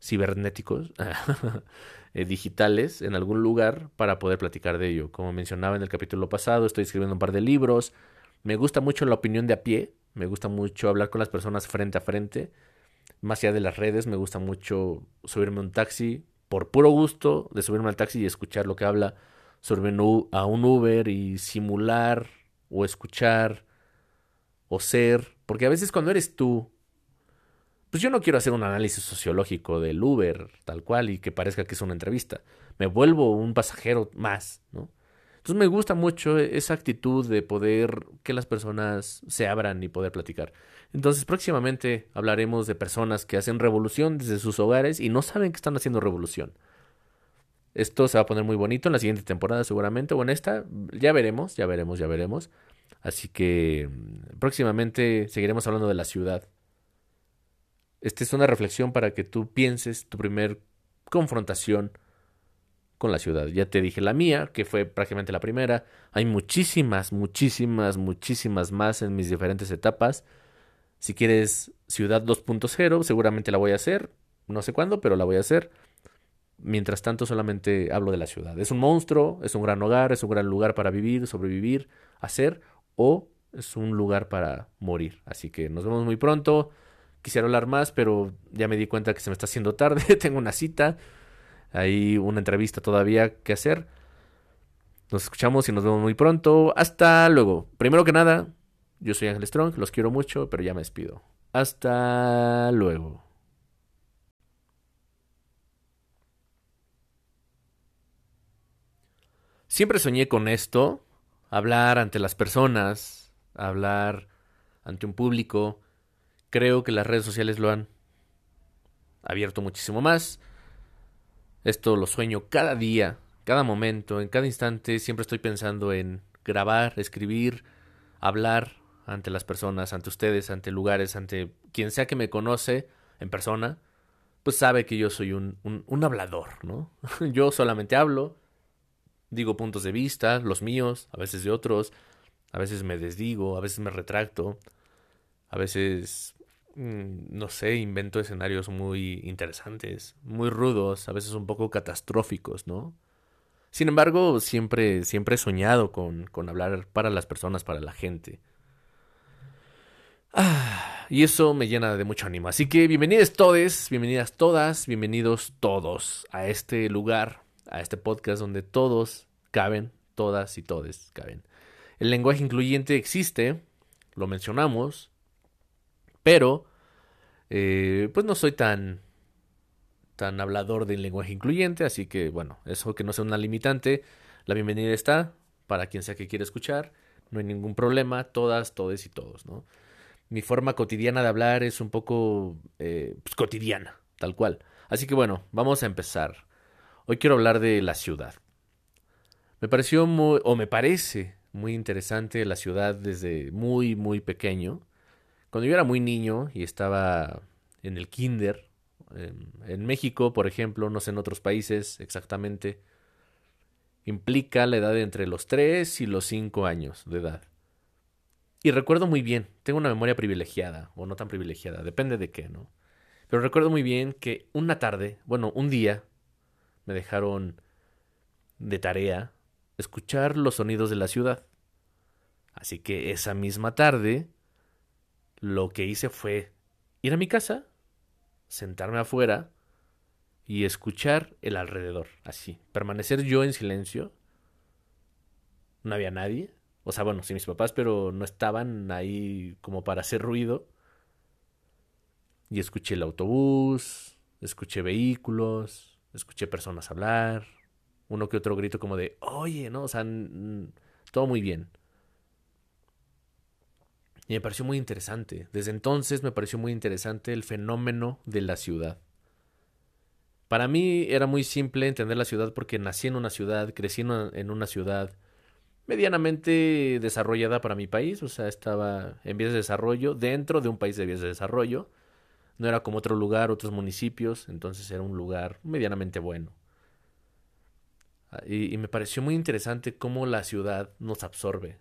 cibernéticos, eh, digitales, en algún lugar para poder platicar de ello. Como mencionaba en el capítulo pasado, estoy escribiendo un par de libros. Me gusta mucho la opinión de a pie, me gusta mucho hablar con las personas frente a frente. Más allá de las redes, me gusta mucho subirme a un taxi por puro gusto de subirme al taxi y escuchar lo que habla, subirme a un Uber y simular o escuchar o ser, porque a veces cuando eres tú, pues yo no quiero hacer un análisis sociológico del Uber tal cual y que parezca que es una entrevista, me vuelvo un pasajero más, ¿no? Entonces me gusta mucho esa actitud de poder que las personas se abran y poder platicar. Entonces próximamente hablaremos de personas que hacen revolución desde sus hogares y no saben que están haciendo revolución. Esto se va a poner muy bonito en la siguiente temporada seguramente o en esta, ya veremos, ya veremos, ya veremos. Así que mm, próximamente seguiremos hablando de la ciudad. Esta es una reflexión para que tú pienses tu primer confrontación con la ciudad. Ya te dije la mía, que fue prácticamente la primera. Hay muchísimas, muchísimas, muchísimas más en mis diferentes etapas. Si quieres Ciudad 2.0, seguramente la voy a hacer. No sé cuándo, pero la voy a hacer. Mientras tanto, solamente hablo de la ciudad. Es un monstruo, es un gran hogar, es un gran lugar para vivir, sobrevivir, hacer, o es un lugar para morir. Así que nos vemos muy pronto. Quisiera hablar más, pero ya me di cuenta que se me está haciendo tarde. Tengo una cita. Hay una entrevista todavía que hacer. Nos escuchamos y nos vemos muy pronto. Hasta luego. Primero que nada, yo soy Ángel Strong, los quiero mucho, pero ya me despido. Hasta luego. Siempre soñé con esto, hablar ante las personas, hablar ante un público. Creo que las redes sociales lo han abierto muchísimo más. Esto lo sueño cada día, cada momento, en cada instante. Siempre estoy pensando en grabar, escribir, hablar ante las personas, ante ustedes, ante lugares, ante quien sea que me conoce en persona, pues sabe que yo soy un, un, un hablador, ¿no? yo solamente hablo, digo puntos de vista, los míos, a veces de otros, a veces me desdigo, a veces me retracto, a veces no sé, invento escenarios muy interesantes, muy rudos, a veces un poco catastróficos, ¿no? Sin embargo, siempre, siempre he soñado con, con hablar para las personas, para la gente. Ah. Y eso me llena de mucho ánimo. Así que bienvenidos todos, bienvenidas todas, bienvenidos todos a este lugar, a este podcast donde todos caben, todas y todes caben. El lenguaje incluyente existe, lo mencionamos, pero eh, pues no soy tan tan hablador del lenguaje incluyente, así que bueno, eso que no sea una limitante, la bienvenida está para quien sea que quiera escuchar, no hay ningún problema, todas, todes y todos, ¿no? Mi forma cotidiana de hablar es un poco eh, pues, cotidiana, tal cual. Así que bueno, vamos a empezar. Hoy quiero hablar de la ciudad. Me pareció muy, o me parece muy interesante la ciudad desde muy, muy pequeño. Cuando yo era muy niño y estaba en el kinder, en, México, por ejemplo, no sé en otros países exactamente, implica la edad de entre los 3 y los 5 años de edad. Y recuerdo muy bien, tengo una memoria privilegiada, o no tan privilegiada, depende de qué, ¿no? Pero recuerdo muy bien que una tarde, bueno, un día, me dejaron de tarea escuchar los sonidos de la ciudad. Así que esa misma tarde, lo que hice fue ir a mi casa sentarme afuera y escuchar el alrededor, así, permanecer yo en silencio. No había nadie. O sea, bueno, sí mis papás, pero no estaban ahí como para hacer ruido. Y escuché el autobús, escuché vehículos, escuché personas hablar, uno que otro grito como de, oye, ¿no? O sea, todo muy bien. Y me pareció muy interesante. Desde entonces me pareció muy interesante el fenómeno de la ciudad. Para mí era muy simple entender la ciudad porque nací en una ciudad, crecí en una ciudad medianamente desarrollada para mi país, o sea, estaba en vías de desarrollo, dentro de un país de vías de desarrollo. No era como otro lugar, otros municipios, entonces era un lugar medianamente bueno. Ah, y, y me pareció muy interesante cómo la ciudad nos absorbe,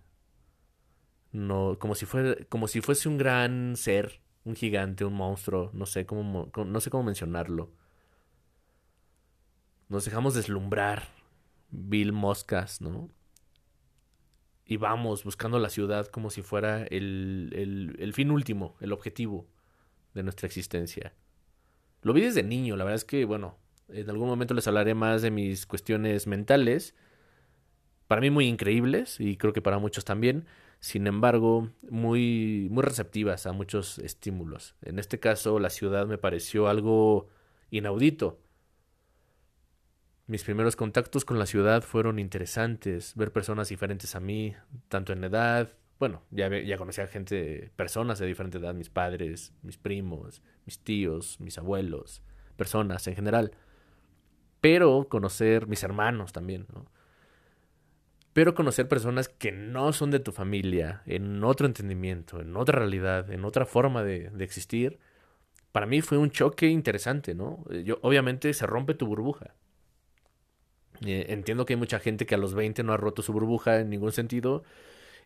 no, como si fuera, como si fuese un gran ser, un gigante, un monstruo, no sé cómo, no sé cómo mencionarlo. Nos dejamos deslumbrar, vil moscas, ¿no? Y vamos buscando la ciudad como si fuera el, el, el fin último, el objetivo de nuestra existencia. Lo vi desde niño, la verdad es que, bueno, en algún momento les hablaré más de mis cuestiones mentales, para mí muy increíbles y creo que para muchos también, sin embargo, muy, muy receptivas a muchos estímulos. En este caso, la ciudad me pareció algo inaudito. Mis primeros contactos con la ciudad fueron interesantes, ver personas diferentes a mí, tanto en edad, bueno, ya, ya conocía gente, personas de diferente edad, mis padres, mis primos, mis tíos, mis abuelos, personas en general, pero conocer mis hermanos también, ¿no? Pero conocer personas que no son de tu familia, en otro entendimiento, en otra realidad, en otra forma de, existir, para mí fue un choque interesante, ¿no? Eh, yo, obviamente se rompe tu burbuja. Eh, entiendo que hay mucha gente que a los 20 no ha roto su burbuja en ningún sentido.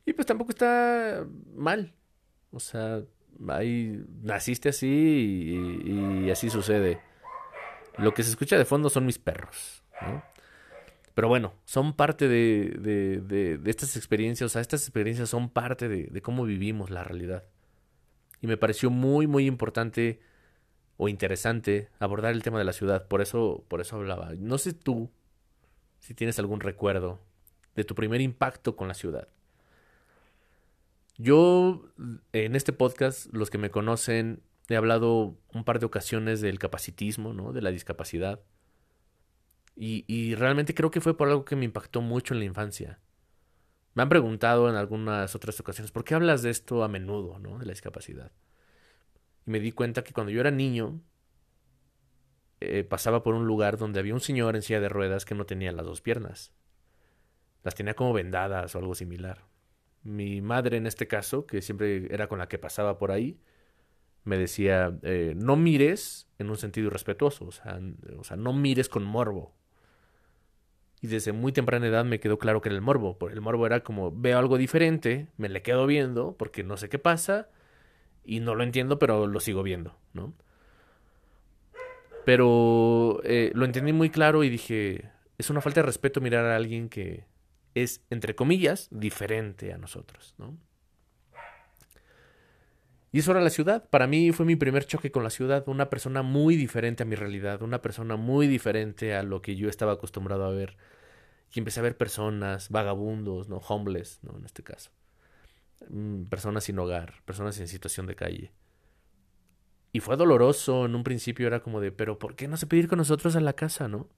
Y pues tampoco está mal. O sea, ahí naciste así y, y así sucede. Lo que se escucha de fondo son mis perros. ¿no? Pero bueno, son parte de, de, de, estas experiencias, o sea, estas experiencias son parte de, cómo vivimos la realidad. Y me pareció muy, muy importante o interesante abordar el tema de la ciudad. Por eso, por eso hablaba. No sé tú si tienes algún recuerdo de tu primer impacto con la ciudad. Yo, en este podcast, los que me conocen, he hablado un par de ocasiones del capacitismo, ¿no? De la discapacidad. Y, realmente creo que fue por algo que me impactó mucho en la infancia. Me han preguntado en algunas otras ocasiones, ¿por qué hablas de esto a menudo, ¿no? De la discapacidad. Y me di cuenta que cuando yo era niño, eh, pasaba por un lugar donde había un señor en silla de ruedas que no tenía las dos piernas. Las tenía como vendadas o algo similar. Mi madre, en este caso, que siempre era con la que pasaba por ahí, me decía, eh, no mires en un sentido irrespetuoso, o sea, o sea, no mires con morbo, y desde muy temprana edad me quedó claro que era el morbo. El morbo era como veo algo diferente, me le quedo viendo porque no sé qué pasa y no lo entiendo, pero lo sigo viendo, ¿no? Pero eh, lo entendí muy claro y dije, es una falta de respeto mirar a alguien que es, entre comillas, diferente a nosotros, ¿no? Y eso era la ciudad. Para mí fue mi primer choque con la ciudad. Una persona muy diferente a mi realidad. Una persona muy diferente a lo que yo estaba acostumbrado a ver. Y empecé a ver personas, vagabundos, ¿no? Homeless, ¿no? En este caso. Mm, personas sin hogar, personas en situación de calle. Y fue doloroso. En un principio era como de, pero ¿por qué no se pedir con nosotros a la casa, no?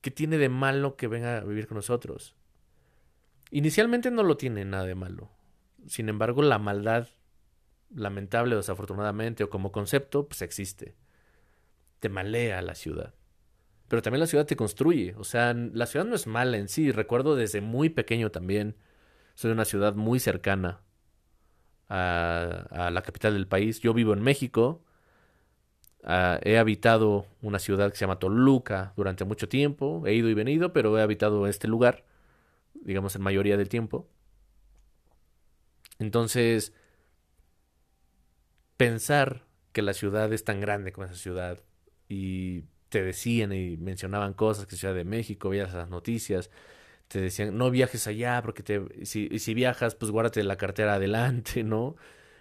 ¿Qué tiene de malo que venga a vivir con nosotros? Inicialmente no lo tiene nada de malo. Sin embargo, la maldad, lamentable o desafortunadamente, o como concepto, pues existe. Te malea la ciudad. Pero también la ciudad te construye. O sea, la ciudad no es mala en sí. Recuerdo desde muy pequeño también. Soy de una ciudad muy cercana a, a la capital del país. Yo vivo en México Uh, he habitado una ciudad que se llama Toluca durante mucho tiempo. He ido y venido, pero he habitado este lugar, digamos, en mayoría del tiempo. Entonces, pensar que la ciudad es tan grande como esa ciudad y te decían y mencionaban cosas que Ciudad de México, veías las noticias, te decían, no viajes allá porque te, si, si viajas, pues guárdate la cartera adelante, ¿no?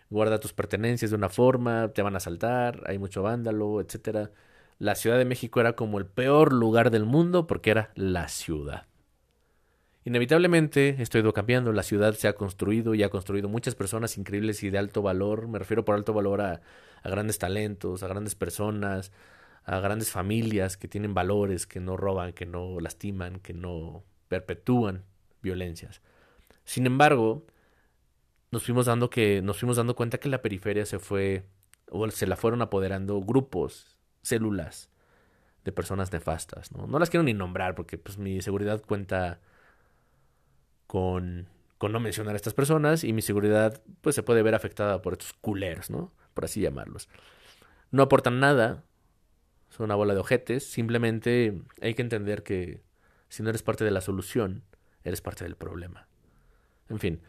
guarda tus pertenencias de una forma, te van a asaltar, hay mucho vándalo, etcétera. La Ciudad de México era como el peor lugar del mundo porque era la ciudad. Inevitablemente esto ha ido cambiando, la ciudad se ha construido y ha construido muchas personas increíbles y de alto valor, me refiero por alto valor a, grandes talentos, a grandes personas, a grandes familias que tienen valores, que no roban, que no lastiman, que no perpetúan violencias. Sin embargo, nos fuimos dando que nos fuimos dando cuenta que la periferia se fue o se la fueron apoderando grupos, células de personas nefastas, ¿no? No las quiero ni nombrar porque pues mi seguridad cuenta con con no mencionar a estas personas y mi seguridad pues se puede ver afectada por estos culeros, ¿no? Por así llamarlos. No aportan nada, son una bola de ojetes, simplemente hay que entender que si no eres parte de la solución, eres parte del problema. En fin,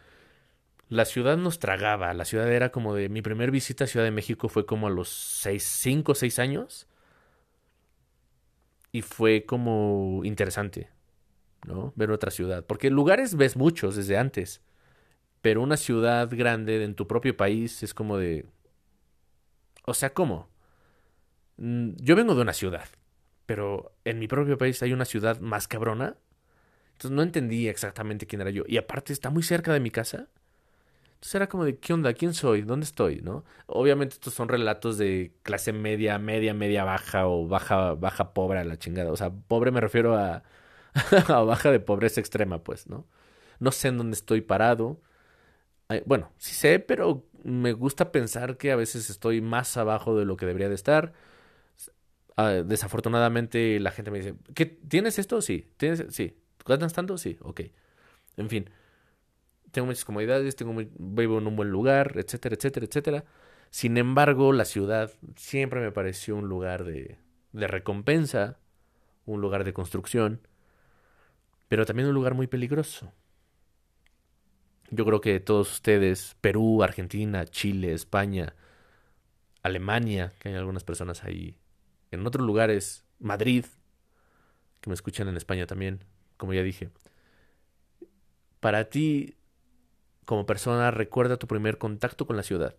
la ciudad nos tragaba. La ciudad era como de. Mi primer visita a Ciudad de México fue como a los 6, 5 o 6 años. Y fue como interesante, ¿no? Ver otra ciudad. Porque lugares ves muchos desde antes. Pero una ciudad grande en tu propio país es como de. O sea, ¿cómo? Mm, yo vengo de una ciudad. Pero en mi propio país hay una ciudad más cabrona. Entonces no entendí exactamente quién era yo. Y aparte está muy cerca de mi casa. Entonces era como de, ¿qué onda? ¿Quién soy? ¿Dónde estoy? ¿No? Obviamente estos son relatos de clase media, media, media baja o baja, baja pobre a la chingada. O sea, pobre me refiero a, a baja de pobreza extrema, pues, ¿no? No sé en dónde estoy parado. Bueno, sí sé, pero me gusta pensar que a veces estoy más abajo de lo que debería de estar. Ah, desafortunadamente la gente me dice, ¿qué, ¿tienes esto? Sí. ¿Tienes? Sí. ¿Ganas tanto? Sí. Ok. En fin tengo muchas comodidades, tengo vivo en un buen lugar, etcétera, etcétera, etcétera. Sin embargo, la ciudad siempre me pareció un lugar de, de recompensa, un lugar de construcción, pero también un lugar muy peligroso. Yo creo que todos ustedes, Perú, Argentina, Chile, España, Alemania, que hay algunas personas ahí, en otros lugares, Madrid, que me escuchan en España también, como ya dije. Para ti como persona, recuerda tu primer contacto con la ciudad.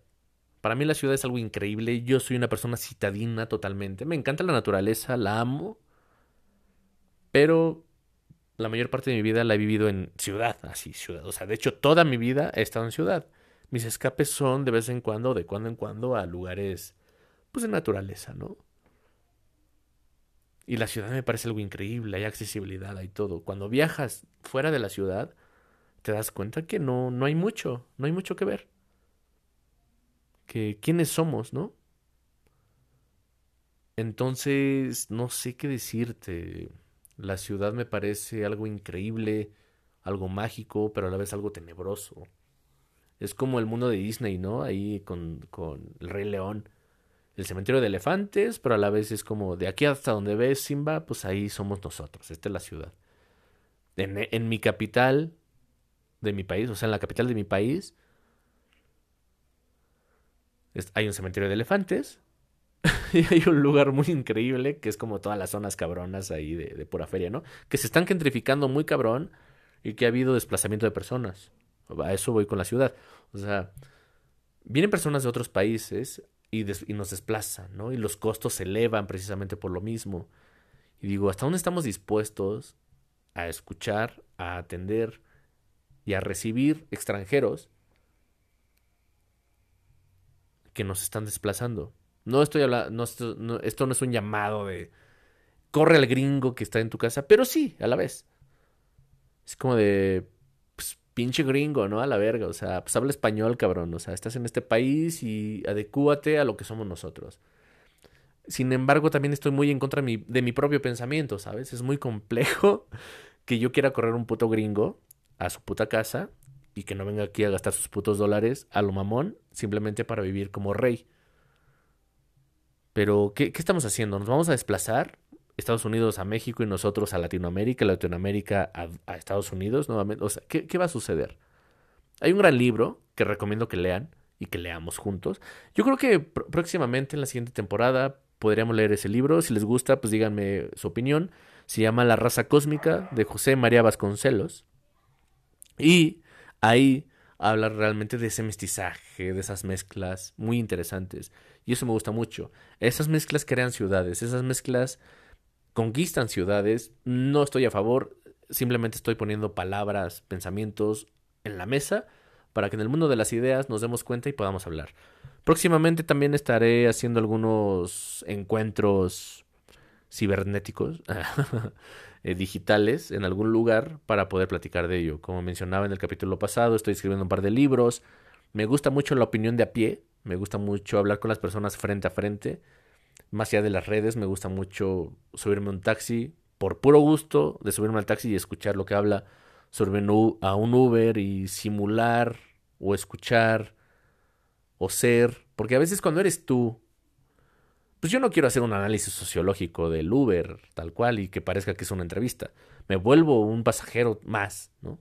Para mí la ciudad es algo increíble, yo soy una persona citadina totalmente, me encanta la naturaleza, la amo, pero la mayor parte de mi vida la he vivido en ciudad, así, ciudad. O sea, de hecho, toda mi vida he estado en ciudad. Mis escapes son de vez en cuando, de cuando en cuando, a lugares, pues, de naturaleza, ¿no? Y la ciudad me parece algo increíble, hay accesibilidad, hay todo. Cuando viajas fuera de la ciudad, te das cuenta que no, no hay mucho, no hay mucho que ver. Que quiénes somos, ¿no? Entonces, no sé qué decirte. La ciudad me parece algo increíble, algo mágico, pero a la vez algo tenebroso. Es como el mundo de Disney, ¿no? Ahí con, con el Rey León. El cementerio de elefantes, pero a la vez es como de aquí hasta donde ves Simba, pues ahí somos nosotros. Esta es la ciudad. En, en mi capital, de mi país, o sea, en la capital de mi país, hay un cementerio de elefantes hay un lugar muy increíble que es como todas las zonas cabronas ahí de, pura feria, ¿no? Que se están gentrificando muy cabrón y que ha habido desplazamiento de personas. A eso voy con la ciudad. O sea, vienen personas de otros países y, y, nos desplazan, ¿no? Y los costos se elevan precisamente por lo mismo. Y digo, ¿hasta dónde estamos dispuestos a escuchar, a atender y a recibir extranjeros que nos están desplazando? No estoy hablando, esto no es un llamado de corre al gringo que está en tu casa, pero sí, a la vez. Es como de, pues, pinche gringo, ¿no? A la verga, o sea, pues habla español, cabrón, o sea, estás en este país y adecúate a lo que somos nosotros. Sin embargo, también estoy muy en contra de mi, de mi propio pensamiento, ¿sabes? Es muy complejo que yo quiera correr un puto gringo a su puta casa y que no venga aquí a gastar sus putos dólares a lo mamón simplemente para vivir como rey. Pero, ¿qué, estamos haciendo? ¿Nos vamos a desplazar? Estados Unidos a México y nosotros a Latinoamérica, Latinoamérica a, Estados Unidos nuevamente. O sea, ¿qué, ¿qué, va a suceder? Hay un gran libro que recomiendo que lean y que leamos juntos. Yo creo que próximamente en la siguiente temporada podríamos leer ese libro. Si les gusta, pues díganme su opinión. Se llama La raza cósmica de José María Vasconcelos. Y ahí habla realmente de ese mestizaje, de esas mezclas muy interesantes. Y eso me gusta mucho. Esas mezclas crean ciudades, esas mezclas conquistan ciudades. No estoy a favor, simplemente estoy poniendo palabras, pensamientos en la mesa para que en el mundo de las ideas nos demos cuenta y podamos hablar. Próximamente también estaré haciendo algunos encuentros cibernéticos, eh, digitales, en algún lugar para poder platicar de ello. Como mencionaba en el capítulo pasado, estoy escribiendo un par de libros. Me gusta mucho la opinión de a pie, me gusta mucho hablar con las personas frente a frente más allá de las redes, me gusta mucho subirme a un taxi por puro gusto de subirme al taxi y escuchar lo que habla, subirme a un Uber y simular o escuchar o ser, porque a veces cuando eres tú, pues yo no quiero hacer un análisis sociológico del Uber tal cual y que parezca que es una entrevista, me vuelvo un pasajero más, ¿no?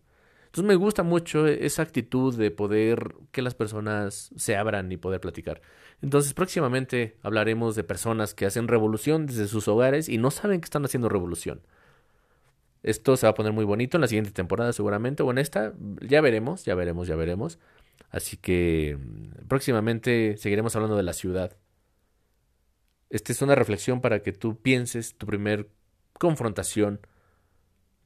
Entonces me gusta mucho esa actitud de poder que las personas se abran y poder platicar. Entonces próximamente hablaremos de personas que hacen revolución desde sus hogares y no saben que están haciendo revolución. Esto se va a poner muy bonito en la siguiente temporada seguramente o en esta, ya veremos, ya veremos, ya veremos. Así que mm, próximamente seguiremos hablando de la ciudad. Esta es una reflexión para que tú pienses tu primer confrontación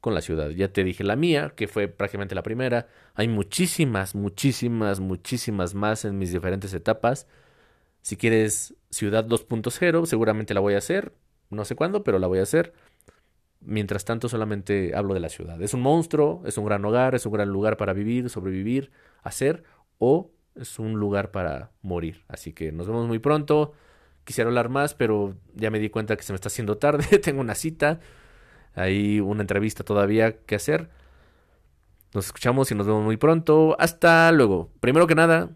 con la ciudad. Ya te dije la mía, que fue prácticamente la primera. Hay muchísimas, muchísimas, muchísimas más en mis diferentes etapas. Si quieres Ciudad 2.0, seguramente la voy a hacer. No sé cuándo, pero la voy a hacer. Mientras tanto, solamente hablo de la ciudad. Es un monstruo, es un gran hogar, es un gran lugar para vivir, sobrevivir, hacer, o es un lugar para morir. Así que nos vemos muy pronto. Quisiera hablar más, pero ya me di cuenta que se me está haciendo tarde. Tengo una cita. Hay una entrevista todavía que hacer. Nos escuchamos y nos vemos muy pronto. Hasta luego. Primero que nada,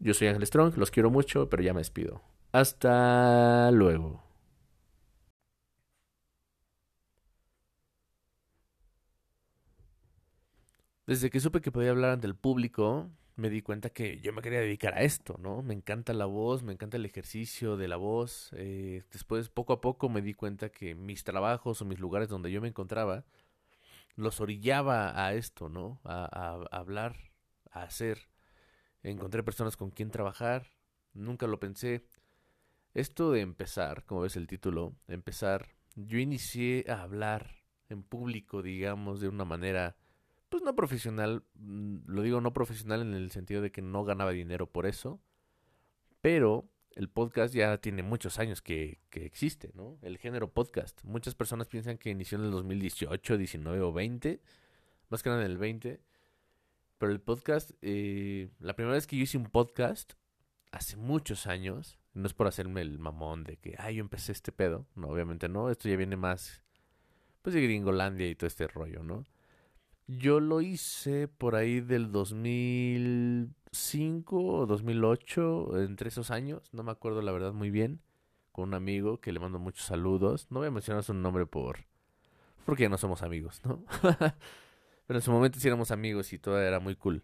yo soy Ángel Strong, los quiero mucho, pero ya me despido. Hasta luego. Desde que supe que podía hablar ante el público, me di cuenta que yo me quería dedicar a esto, ¿no? Me encanta la voz, me encanta el ejercicio de la voz. Eh, después, poco a poco, me di cuenta que mis trabajos o mis lugares donde yo me encontraba los orillaba a esto, ¿no? A, a hablar, a hacer encontré personas con quien trabajar, nunca lo pensé. Esto de empezar, como ves el título, empezar, yo inicié a hablar en público, digamos, de una manera, pues no profesional, mm, lo digo no profesional en el sentido de que no ganaba dinero por eso, pero el podcast ya tiene muchos años que, que existe, ¿no? El género podcast. Muchas personas piensan que inició en el 2018, 19 o 20, más que nada en el 20 pero el podcast, eh, la primera vez que yo hice un podcast, hace muchos años, no es por hacerme el mamón de que, ay, yo empecé este pedo, no, obviamente no, esto ya viene más, pues de Gringolandia y todo este rollo, ¿no? Yo lo hice por ahí del 2005 o 2008, entre esos años, no me acuerdo la verdad muy bien, con un amigo que le mando muchos saludos. No voy a mencionar su nombre por... porque no somos amigos, ¿no? Pero en su momento sí éramos amigos y todo era muy cool.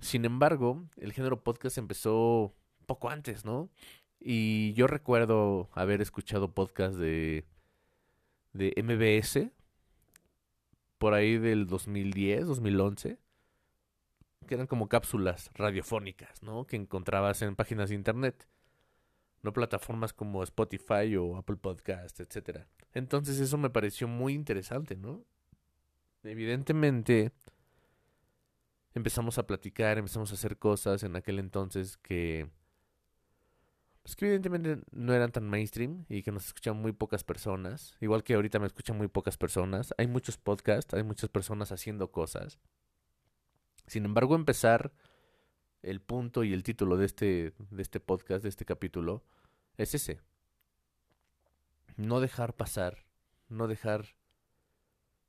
Sin embargo, el género podcast empezó poco antes, ¿no? Y yo recuerdo haber escuchado podcast de, de MBS por ahí del 2010, 2011. que eran como cápsulas radiofónicas, ¿no? Que encontrabas en páginas de internet, no plataformas como Spotify o Apple Podcast, etcétera. Entonces eso me pareció muy interesante, ¿no? Evidentemente empezamos a platicar, empezamos a hacer cosas en aquel entonces que que evidentemente no eran tan mainstream y que nos escuchan muy pocas personas, igual que ahorita me escuchan muy pocas personas. Hay muchos podcasts, hay muchas personas haciendo cosas. Sin embargo, empezar el punto y el título de este de este podcast, de este capítulo es ese. No dejar pasar, no dejar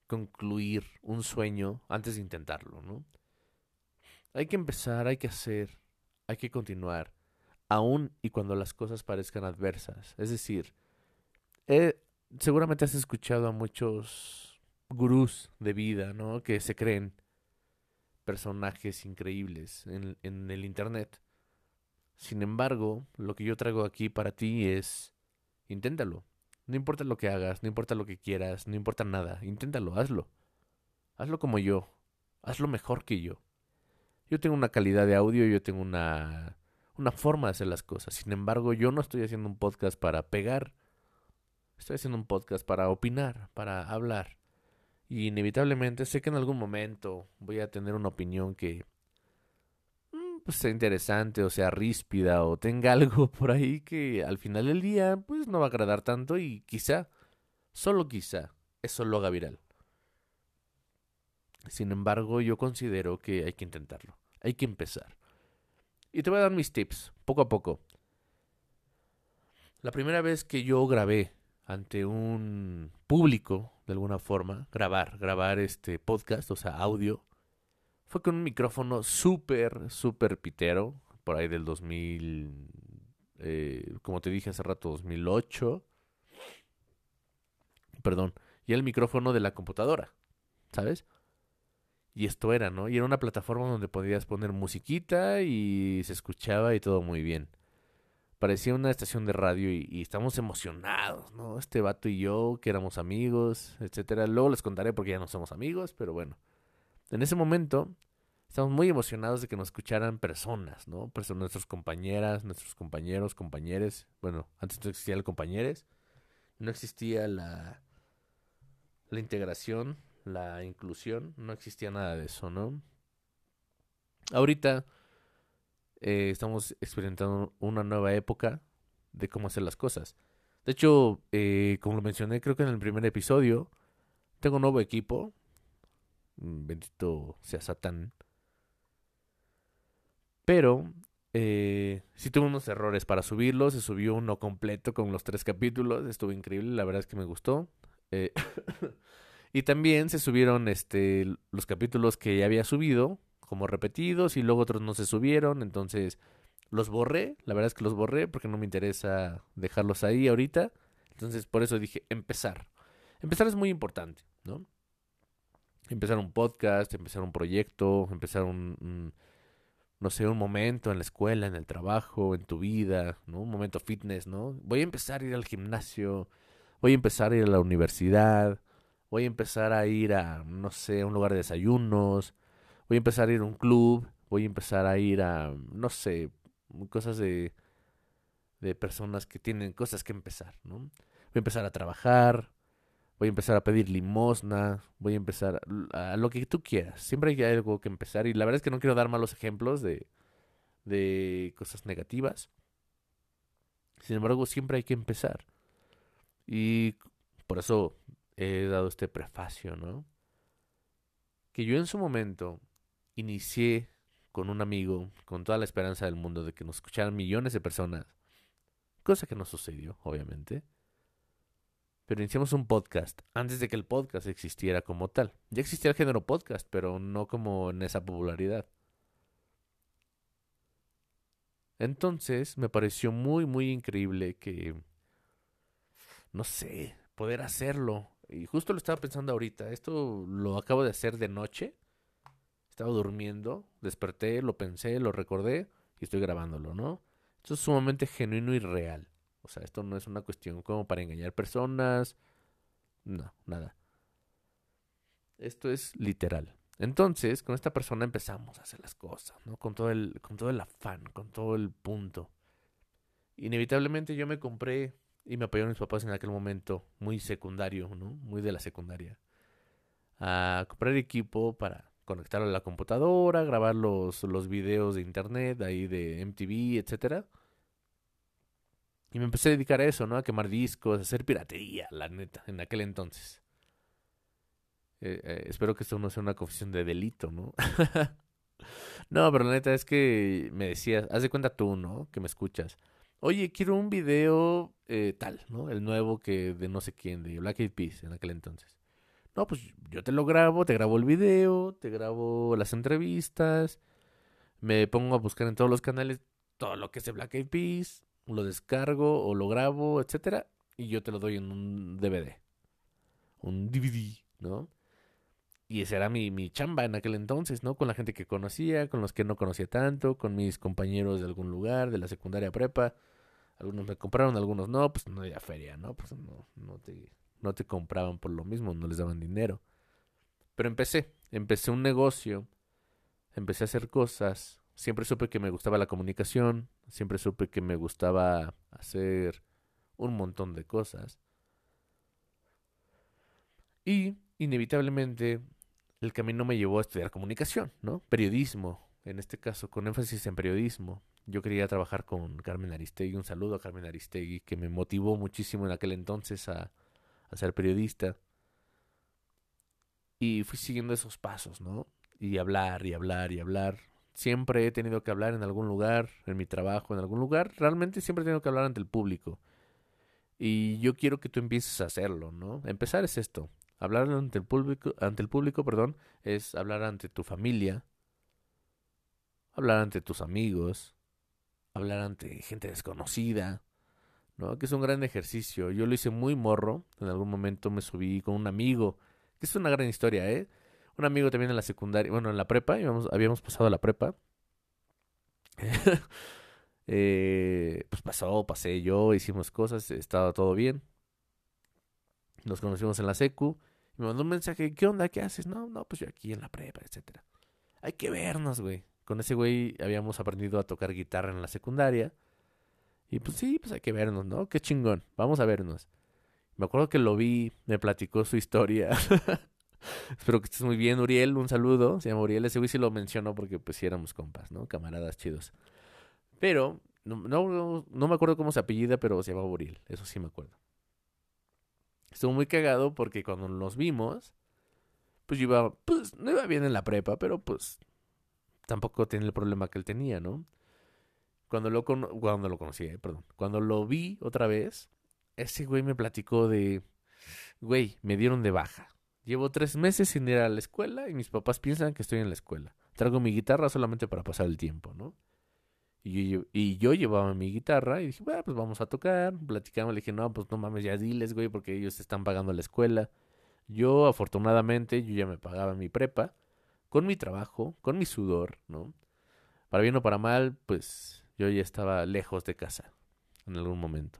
concluir un sueño antes de intentarlo, ¿no? Hay que empezar, hay que hacer, hay que continuar aún y cuando las cosas parezcan adversas. Es decir, seguramente has escuchado a muchos gurús de vida, ¿no? Que se creen personajes increíbles en, en el Internet. Sin embargo, lo que yo traigo aquí para ti es, inténtalo. No importa lo que hagas, no importa lo que quieras, no importa nada, inténtalo, hazlo. Hazlo como yo, hazlo mejor que yo. Yo tengo una calidad de audio, yo tengo una una forma de hacer las cosas. Sin embargo, yo no estoy haciendo un podcast para pegar. Estoy haciendo un podcast para opinar, para hablar. Y inevitablemente sé que en algún momento voy a tener una opinión que mm, pues, sea interesante o sea ríspida o tenga algo por ahí que al final del día pues no va a agradar tanto y quizá, solo quizá, eso lo haga viral. Sin embargo, yo considero que hay que intentarlo, hay que empezar. Y te voy a dar mis tips, poco a poco. La primera vez que yo grabé ante un público, de alguna forma, grabar, grabar este podcast, o sea, audio, fue con un micrófono súper, súper pitero, por ahí del 2000, eh, como te dije hace rato, 2008. Perdón, y el micrófono de la computadora, ¿sabes? Y esto era, ¿no? Y era una plataforma donde podías poner musiquita y se escuchaba y todo muy bien. Parecía una estación de radio y, y estamos emocionados, ¿no? Este vato y yo, que éramos amigos, etcétera. Luego les contaré porque ya no somos amigos, pero bueno. En ese momento, estamos muy emocionados de que nos escucharan personas, ¿no? Personas, nuestras compañeras, nuestros compañeros, compañeros. Bueno, antes no existía el. No existía la, la integración la inclusión, no existía nada de eso, ¿no? Ahorita eh, estamos experimentando una nueva época de cómo hacer las cosas. De hecho, eh, como lo mencioné creo que en el primer episodio, tengo un nuevo equipo. Mm, bendito sea Satán. Pero eh, sí tuve unos errores para subirlo. Se subió uno completo con los tres capítulos. Estuvo increíble. La verdad es que me gustó. Eh, Y también se subieron este los capítulos que ya había subido como repetidos y luego otros no se subieron, entonces los borré, la verdad es que los borré porque no me interesa dejarlos ahí ahorita. Entonces por eso dije empezar. Empezar es muy importante, ¿no? Empezar un podcast, empezar un proyecto, empezar un, no sé, un momento en la escuela, en el trabajo, en tu vida, ¿no? Un momento fitness, ¿no? Voy a empezar a ir al gimnasio, voy a empezar a ir a la universidad, voy a empezar a ir a, no sé, a un lugar de desayunos, voy a empezar a ir a un club, voy a empezar a ir a, no sé, cosas de, de personas que tienen cosas que empezar, ¿no? Voy a empezar a trabajar, voy a empezar a pedir limosna, voy a empezar a, lo que tú quieras. Siempre hay algo que empezar y la verdad es que no quiero dar malos ejemplos de, de cosas negativas. Sin embargo, siempre hay que empezar. Y por eso he dado este prefacio, ¿no? Que yo en su momento inicié con un amigo, con toda la esperanza del mundo de que nos escucharan millones de personas, cosa que no sucedió, obviamente. Pero iniciamos un podcast antes de que el podcast existiera como tal. Ya existía el género podcast, pero no como en esa popularidad. Entonces me pareció muy, muy increíble que, no sé, poder hacerlo y justo lo estaba pensando ahorita. Esto lo acabo de hacer de noche. Estaba durmiendo, desperté, lo pensé, lo recordé y estoy grabándolo, ¿no? Esto es sumamente genuino y real. O sea, esto no es una cuestión como para engañar personas. No, nada. Esto es literal. Entonces, con esta persona empezamos a hacer las cosas, ¿no? Con todo el, con todo el afán, con todo el punto. Inevitablemente yo me compré y me apoyaron mis papás en aquel momento, muy secundario, ¿no? Muy de la secundaria. A comprar equipo para conectarlo a la computadora, grabar los, los videos de internet, ahí de MTV, etcétera. Y me empecé a dedicar a eso, ¿no? A quemar discos, a hacer piratería, la neta, en aquel entonces. Eh, eh, espero que esto no sea una confesión de delito, ¿no? no, pero la neta es que me decías, haz de cuenta tú, ¿no? Que me escuchas. Oye, quiero un video eh, tal, ¿no? El nuevo que de no sé quién, de Black Eyed Peas en aquel entonces. No, pues yo te lo grabo, te grabo el video, te grabo las entrevistas, me pongo a buscar en todos los canales todo lo que es de Black Eyed Peas, lo descargo o lo grabo, etcétera, y yo te lo doy en un DVD, un DVD, ¿no? Y esa era mi, mi chamba en aquel entonces, ¿no? Con la gente que conocía, con los que no conocía tanto, con mis compañeros de algún lugar, de la secundaria prepa. Algunos me compraron, algunos no, pues no había feria, ¿no? Pues no, no te, no te compraban por lo mismo, no les daban dinero. Pero empecé, empecé un negocio, empecé a hacer cosas, siempre supe que me gustaba la comunicación, siempre supe que me gustaba hacer un montón de cosas. Y inevitablemente el camino me llevó a estudiar comunicación, ¿no? Periodismo, en este caso, con énfasis en periodismo. Yo quería trabajar con Carmen Aristegui, un saludo a Carmen Aristegui, que me motivó muchísimo en aquel entonces a, ser periodista. Y fui siguiendo esos pasos, ¿no? Y hablar y hablar y hablar. Siempre he tenido que hablar en algún lugar, en mi trabajo, en algún lugar. Realmente siempre he tenido que hablar ante el público. Y yo quiero que tú empieces a hacerlo, ¿no? Empezar es esto, Hablar ante el público, ante el público, perdón, es hablar ante tu familia, hablar ante tus amigos, hablar ante gente desconocida, ¿no? Que es un gran ejercicio. Yo lo hice muy morro. En algún momento me subí con un amigo, que es una gran historia, ¿eh? Un amigo también en la secundaria, bueno, en la prepa, íbamos, habíamos pasado a la prepa. eh, pues pasó, pasé yo, hicimos cosas, estaba todo bien. Nos conocimos en la secu me mandó un mensaje, ¿qué onda? ¿Qué haces? No, no, pues yo aquí en la prepa, etcétera. Hay que vernos, güey. Con ese güey habíamos aprendido a tocar guitarra en la secundaria. Y pues sí, pues hay que vernos, ¿no? Qué chingón. Vamos a vernos. Me acuerdo que lo vi, me platicó su historia. Espero que estés muy bien, Uriel. Un saludo. Se llama Uriel. Ese güey sí lo mencionó porque pues sí éramos compas, ¿no? Camaradas chidos. Pero, no, no, no me acuerdo cómo se apellida, pero se llama Uriel. Eso sí me acuerdo. Estuvo muy cagado porque cuando nos vimos, pues yo iba, pues no iba bien en la prepa, pero pues tampoco tenía el problema que él tenía, ¿no? Cuando lo, cuando lo conocí, eh, perdón, cuando lo vi otra vez, ese güey me platicó de, güey, me dieron de baja. Llevo tres meses sin ir a la escuela y mis papás piensan que estoy en la escuela. Traigo mi guitarra solamente para pasar el tiempo, ¿no? Y yo, y yo llevaba mi guitarra y dije, bueno, pues vamos a tocar. Platicamos, le dije, no, pues no mames, ya diles, güey, porque ellos están pagando la escuela. Yo, afortunadamente, yo ya me pagaba mi prepa, con mi trabajo, con mi sudor, ¿no? Para bien o para mal, pues yo ya estaba lejos de casa en algún momento.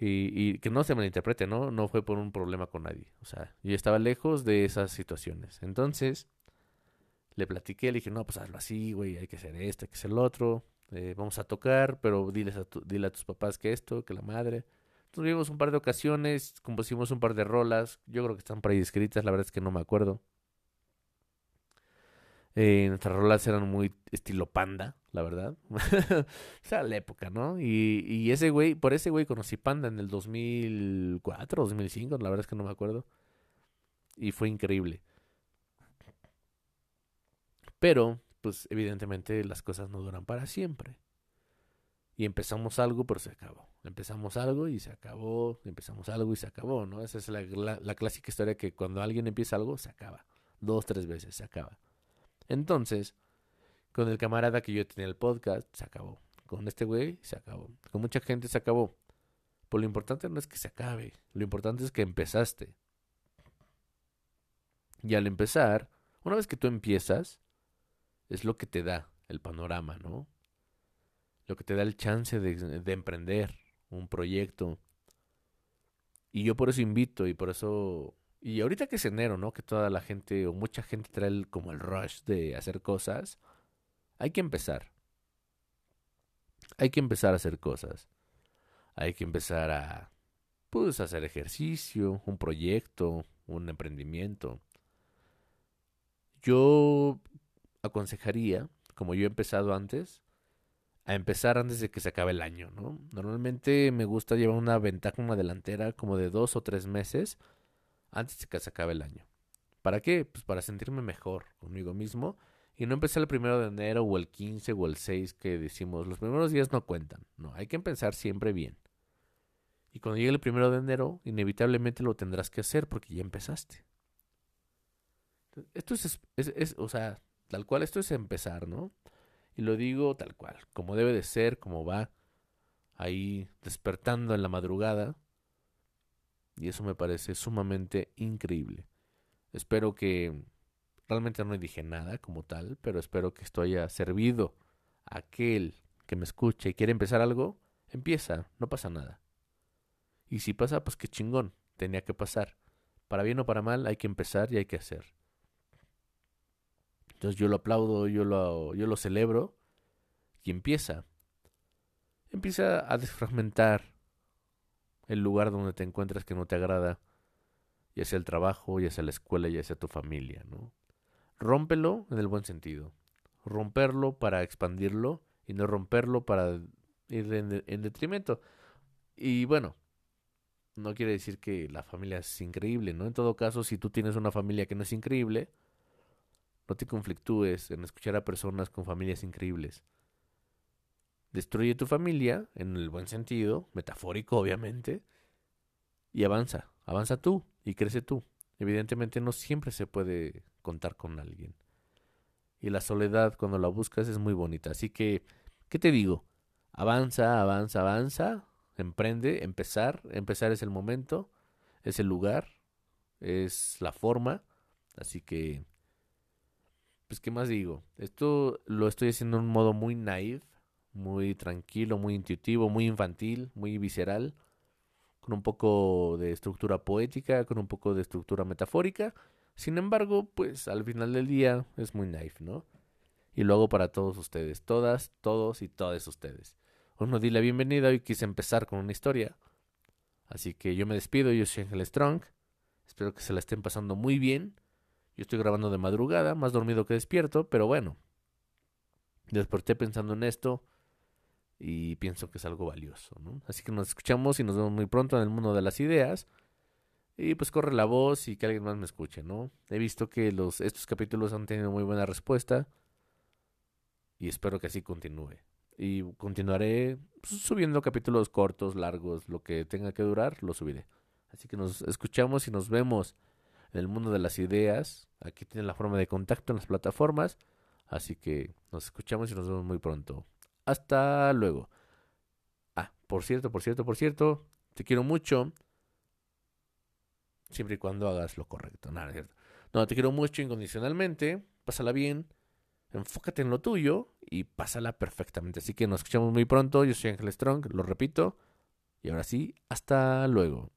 Y, que no se malinterprete, ¿no? No fue por un problema con nadie. O sea, yo estaba lejos de esas situaciones. Entonces, le platiqué, le dije, no, pues hazlo así, güey, hay que hacer esto, hay que hacer lo otro, eh, vamos a tocar, pero diles a dile a tus papás que esto, que la madre. Entonces vimos un par de ocasiones, compusimos un par de rolas, yo creo que están por ahí escritas, la verdad es que no me acuerdo. Eh, nuestras rolas eran muy estilo panda, la verdad. o sea, la época, ¿no? Y, y ese güey, por ese güey conocí panda en el 2004, 2005, la verdad es que no me acuerdo. Y fue increíble. Pero, pues evidentemente las cosas no duran para siempre. Y empezamos algo, pero se acabó. Empezamos algo y se acabó. Empezamos algo y se acabó, ¿no? Esa es la, la, clásica historia que cuando alguien empieza algo, se acaba. Dos, tres veces, se acaba. Entonces, con el camarada que yo tenía el podcast, se acabó. Con este güey, se acabó. Con mucha gente se acabó. Pero lo importante no es que se acabe. Lo importante es que empezaste. Y al empezar, una vez que tú empiezas, es lo que te da el panorama, ¿no? Lo que te da el chance de, emprender un proyecto. Y yo por eso invito y por eso Y ahorita que es enero, ¿no? Que toda la gente o mucha gente trae como el rush de hacer cosas, hay que empezar. Hay que empezar a hacer cosas. Hay que empezar a, pues, hacer ejercicio, un proyecto, un emprendimiento. Yo aconsejaría, como yo he empezado antes, a empezar antes de que se acabe el año, ¿no? Normalmente me gusta llevar una ventaja, una delantera como de dos o tres meses antes de que se acabe el año. ¿Para qué? Pues para sentirme mejor conmigo mismo y no empezar el primero de enero o el 15 o el 6 que decimos, los primeros días no cuentan. No, hay que empezar siempre bien. Y cuando llegue el primero de enero, inevitablemente lo tendrás que hacer porque ya empezaste. Esto es, es, es, o sea, tal cual esto es empezar, ¿no? Y lo digo tal cual, como debe de ser, como va ahí despertando en la madrugada. Y eso me parece sumamente increíble. Espero que realmente no dije nada como tal, pero espero que esto haya servido a aquel que me escuche y quiere empezar algo, empieza, no pasa nada. Y si pasa, pues qué chingón, tenía que pasar. Para bien o para mal hay que empezar y hay que hacer. Entonces yo lo aplaudo, yo lo, yo lo celebro y empieza. Empieza a desfragmentar el lugar donde te encuentras que no te agrada, ya sea el trabajo, ya sea la escuela, ya sea tu familia, ¿no? Rómpelo en el buen sentido. Romperlo para expandirlo y no romperlo para ir en, en detrimento. Y bueno, no quiere decir que la familia es increíble, ¿no? En todo caso, si tú tienes una familia que no es increíble, no te conflictúes en escuchar a personas con familias increíbles. Destruye tu familia, en el buen sentido, metafórico obviamente, y avanza, avanza tú y crece tú. Evidentemente no siempre se puede contar con alguien. Y la soledad cuando la buscas es muy bonita. Así que, ¿qué te digo? Avanza, avanza, avanza, emprende, empezar. Empezar es el momento, es el lugar, es la forma. Así que pues qué más digo, esto lo estoy haciendo en un modo muy naive, muy tranquilo, muy intuitivo, muy infantil, muy visceral, con un poco de estructura poética, con un poco de estructura metafórica. Sin embargo, pues al final del día es muy naive, ¿no? Y lo hago para todos ustedes, todas, todos y todas ustedes. Os no di la bienvenida y quise empezar con una historia. Así que yo me despido, yo soy Ángel Strong. Espero que se la estén pasando muy bien yo estoy grabando de madrugada, más dormido que despierto, pero bueno. Desperté pensando en esto y pienso que es algo valioso, ¿no? Así que nos escuchamos y nos vemos muy pronto en el mundo de las ideas. Y pues corre la voz y que alguien más me escuche, ¿no? He visto que los, estos capítulos han tenido muy buena respuesta y espero que así continúe. Y continuaré pues, subiendo capítulos cortos, largos, lo que tenga que durar, lo subiré. Así que nos escuchamos y nos vemos en el mundo de las ideas. Aquí tienen la forma de contacto en las plataformas. Así que nos escuchamos y nos vemos muy pronto. Hasta luego. Ah, por cierto, por cierto, por cierto, te quiero mucho. Siempre y cuando hagas lo correcto. Nada, cierto. No, te quiero mucho incondicionalmente. Pásala bien. Enfócate en lo tuyo y pásala perfectamente. Así que nos escuchamos muy pronto. Yo soy Ángel Strong, lo repito. Y ahora sí, hasta luego.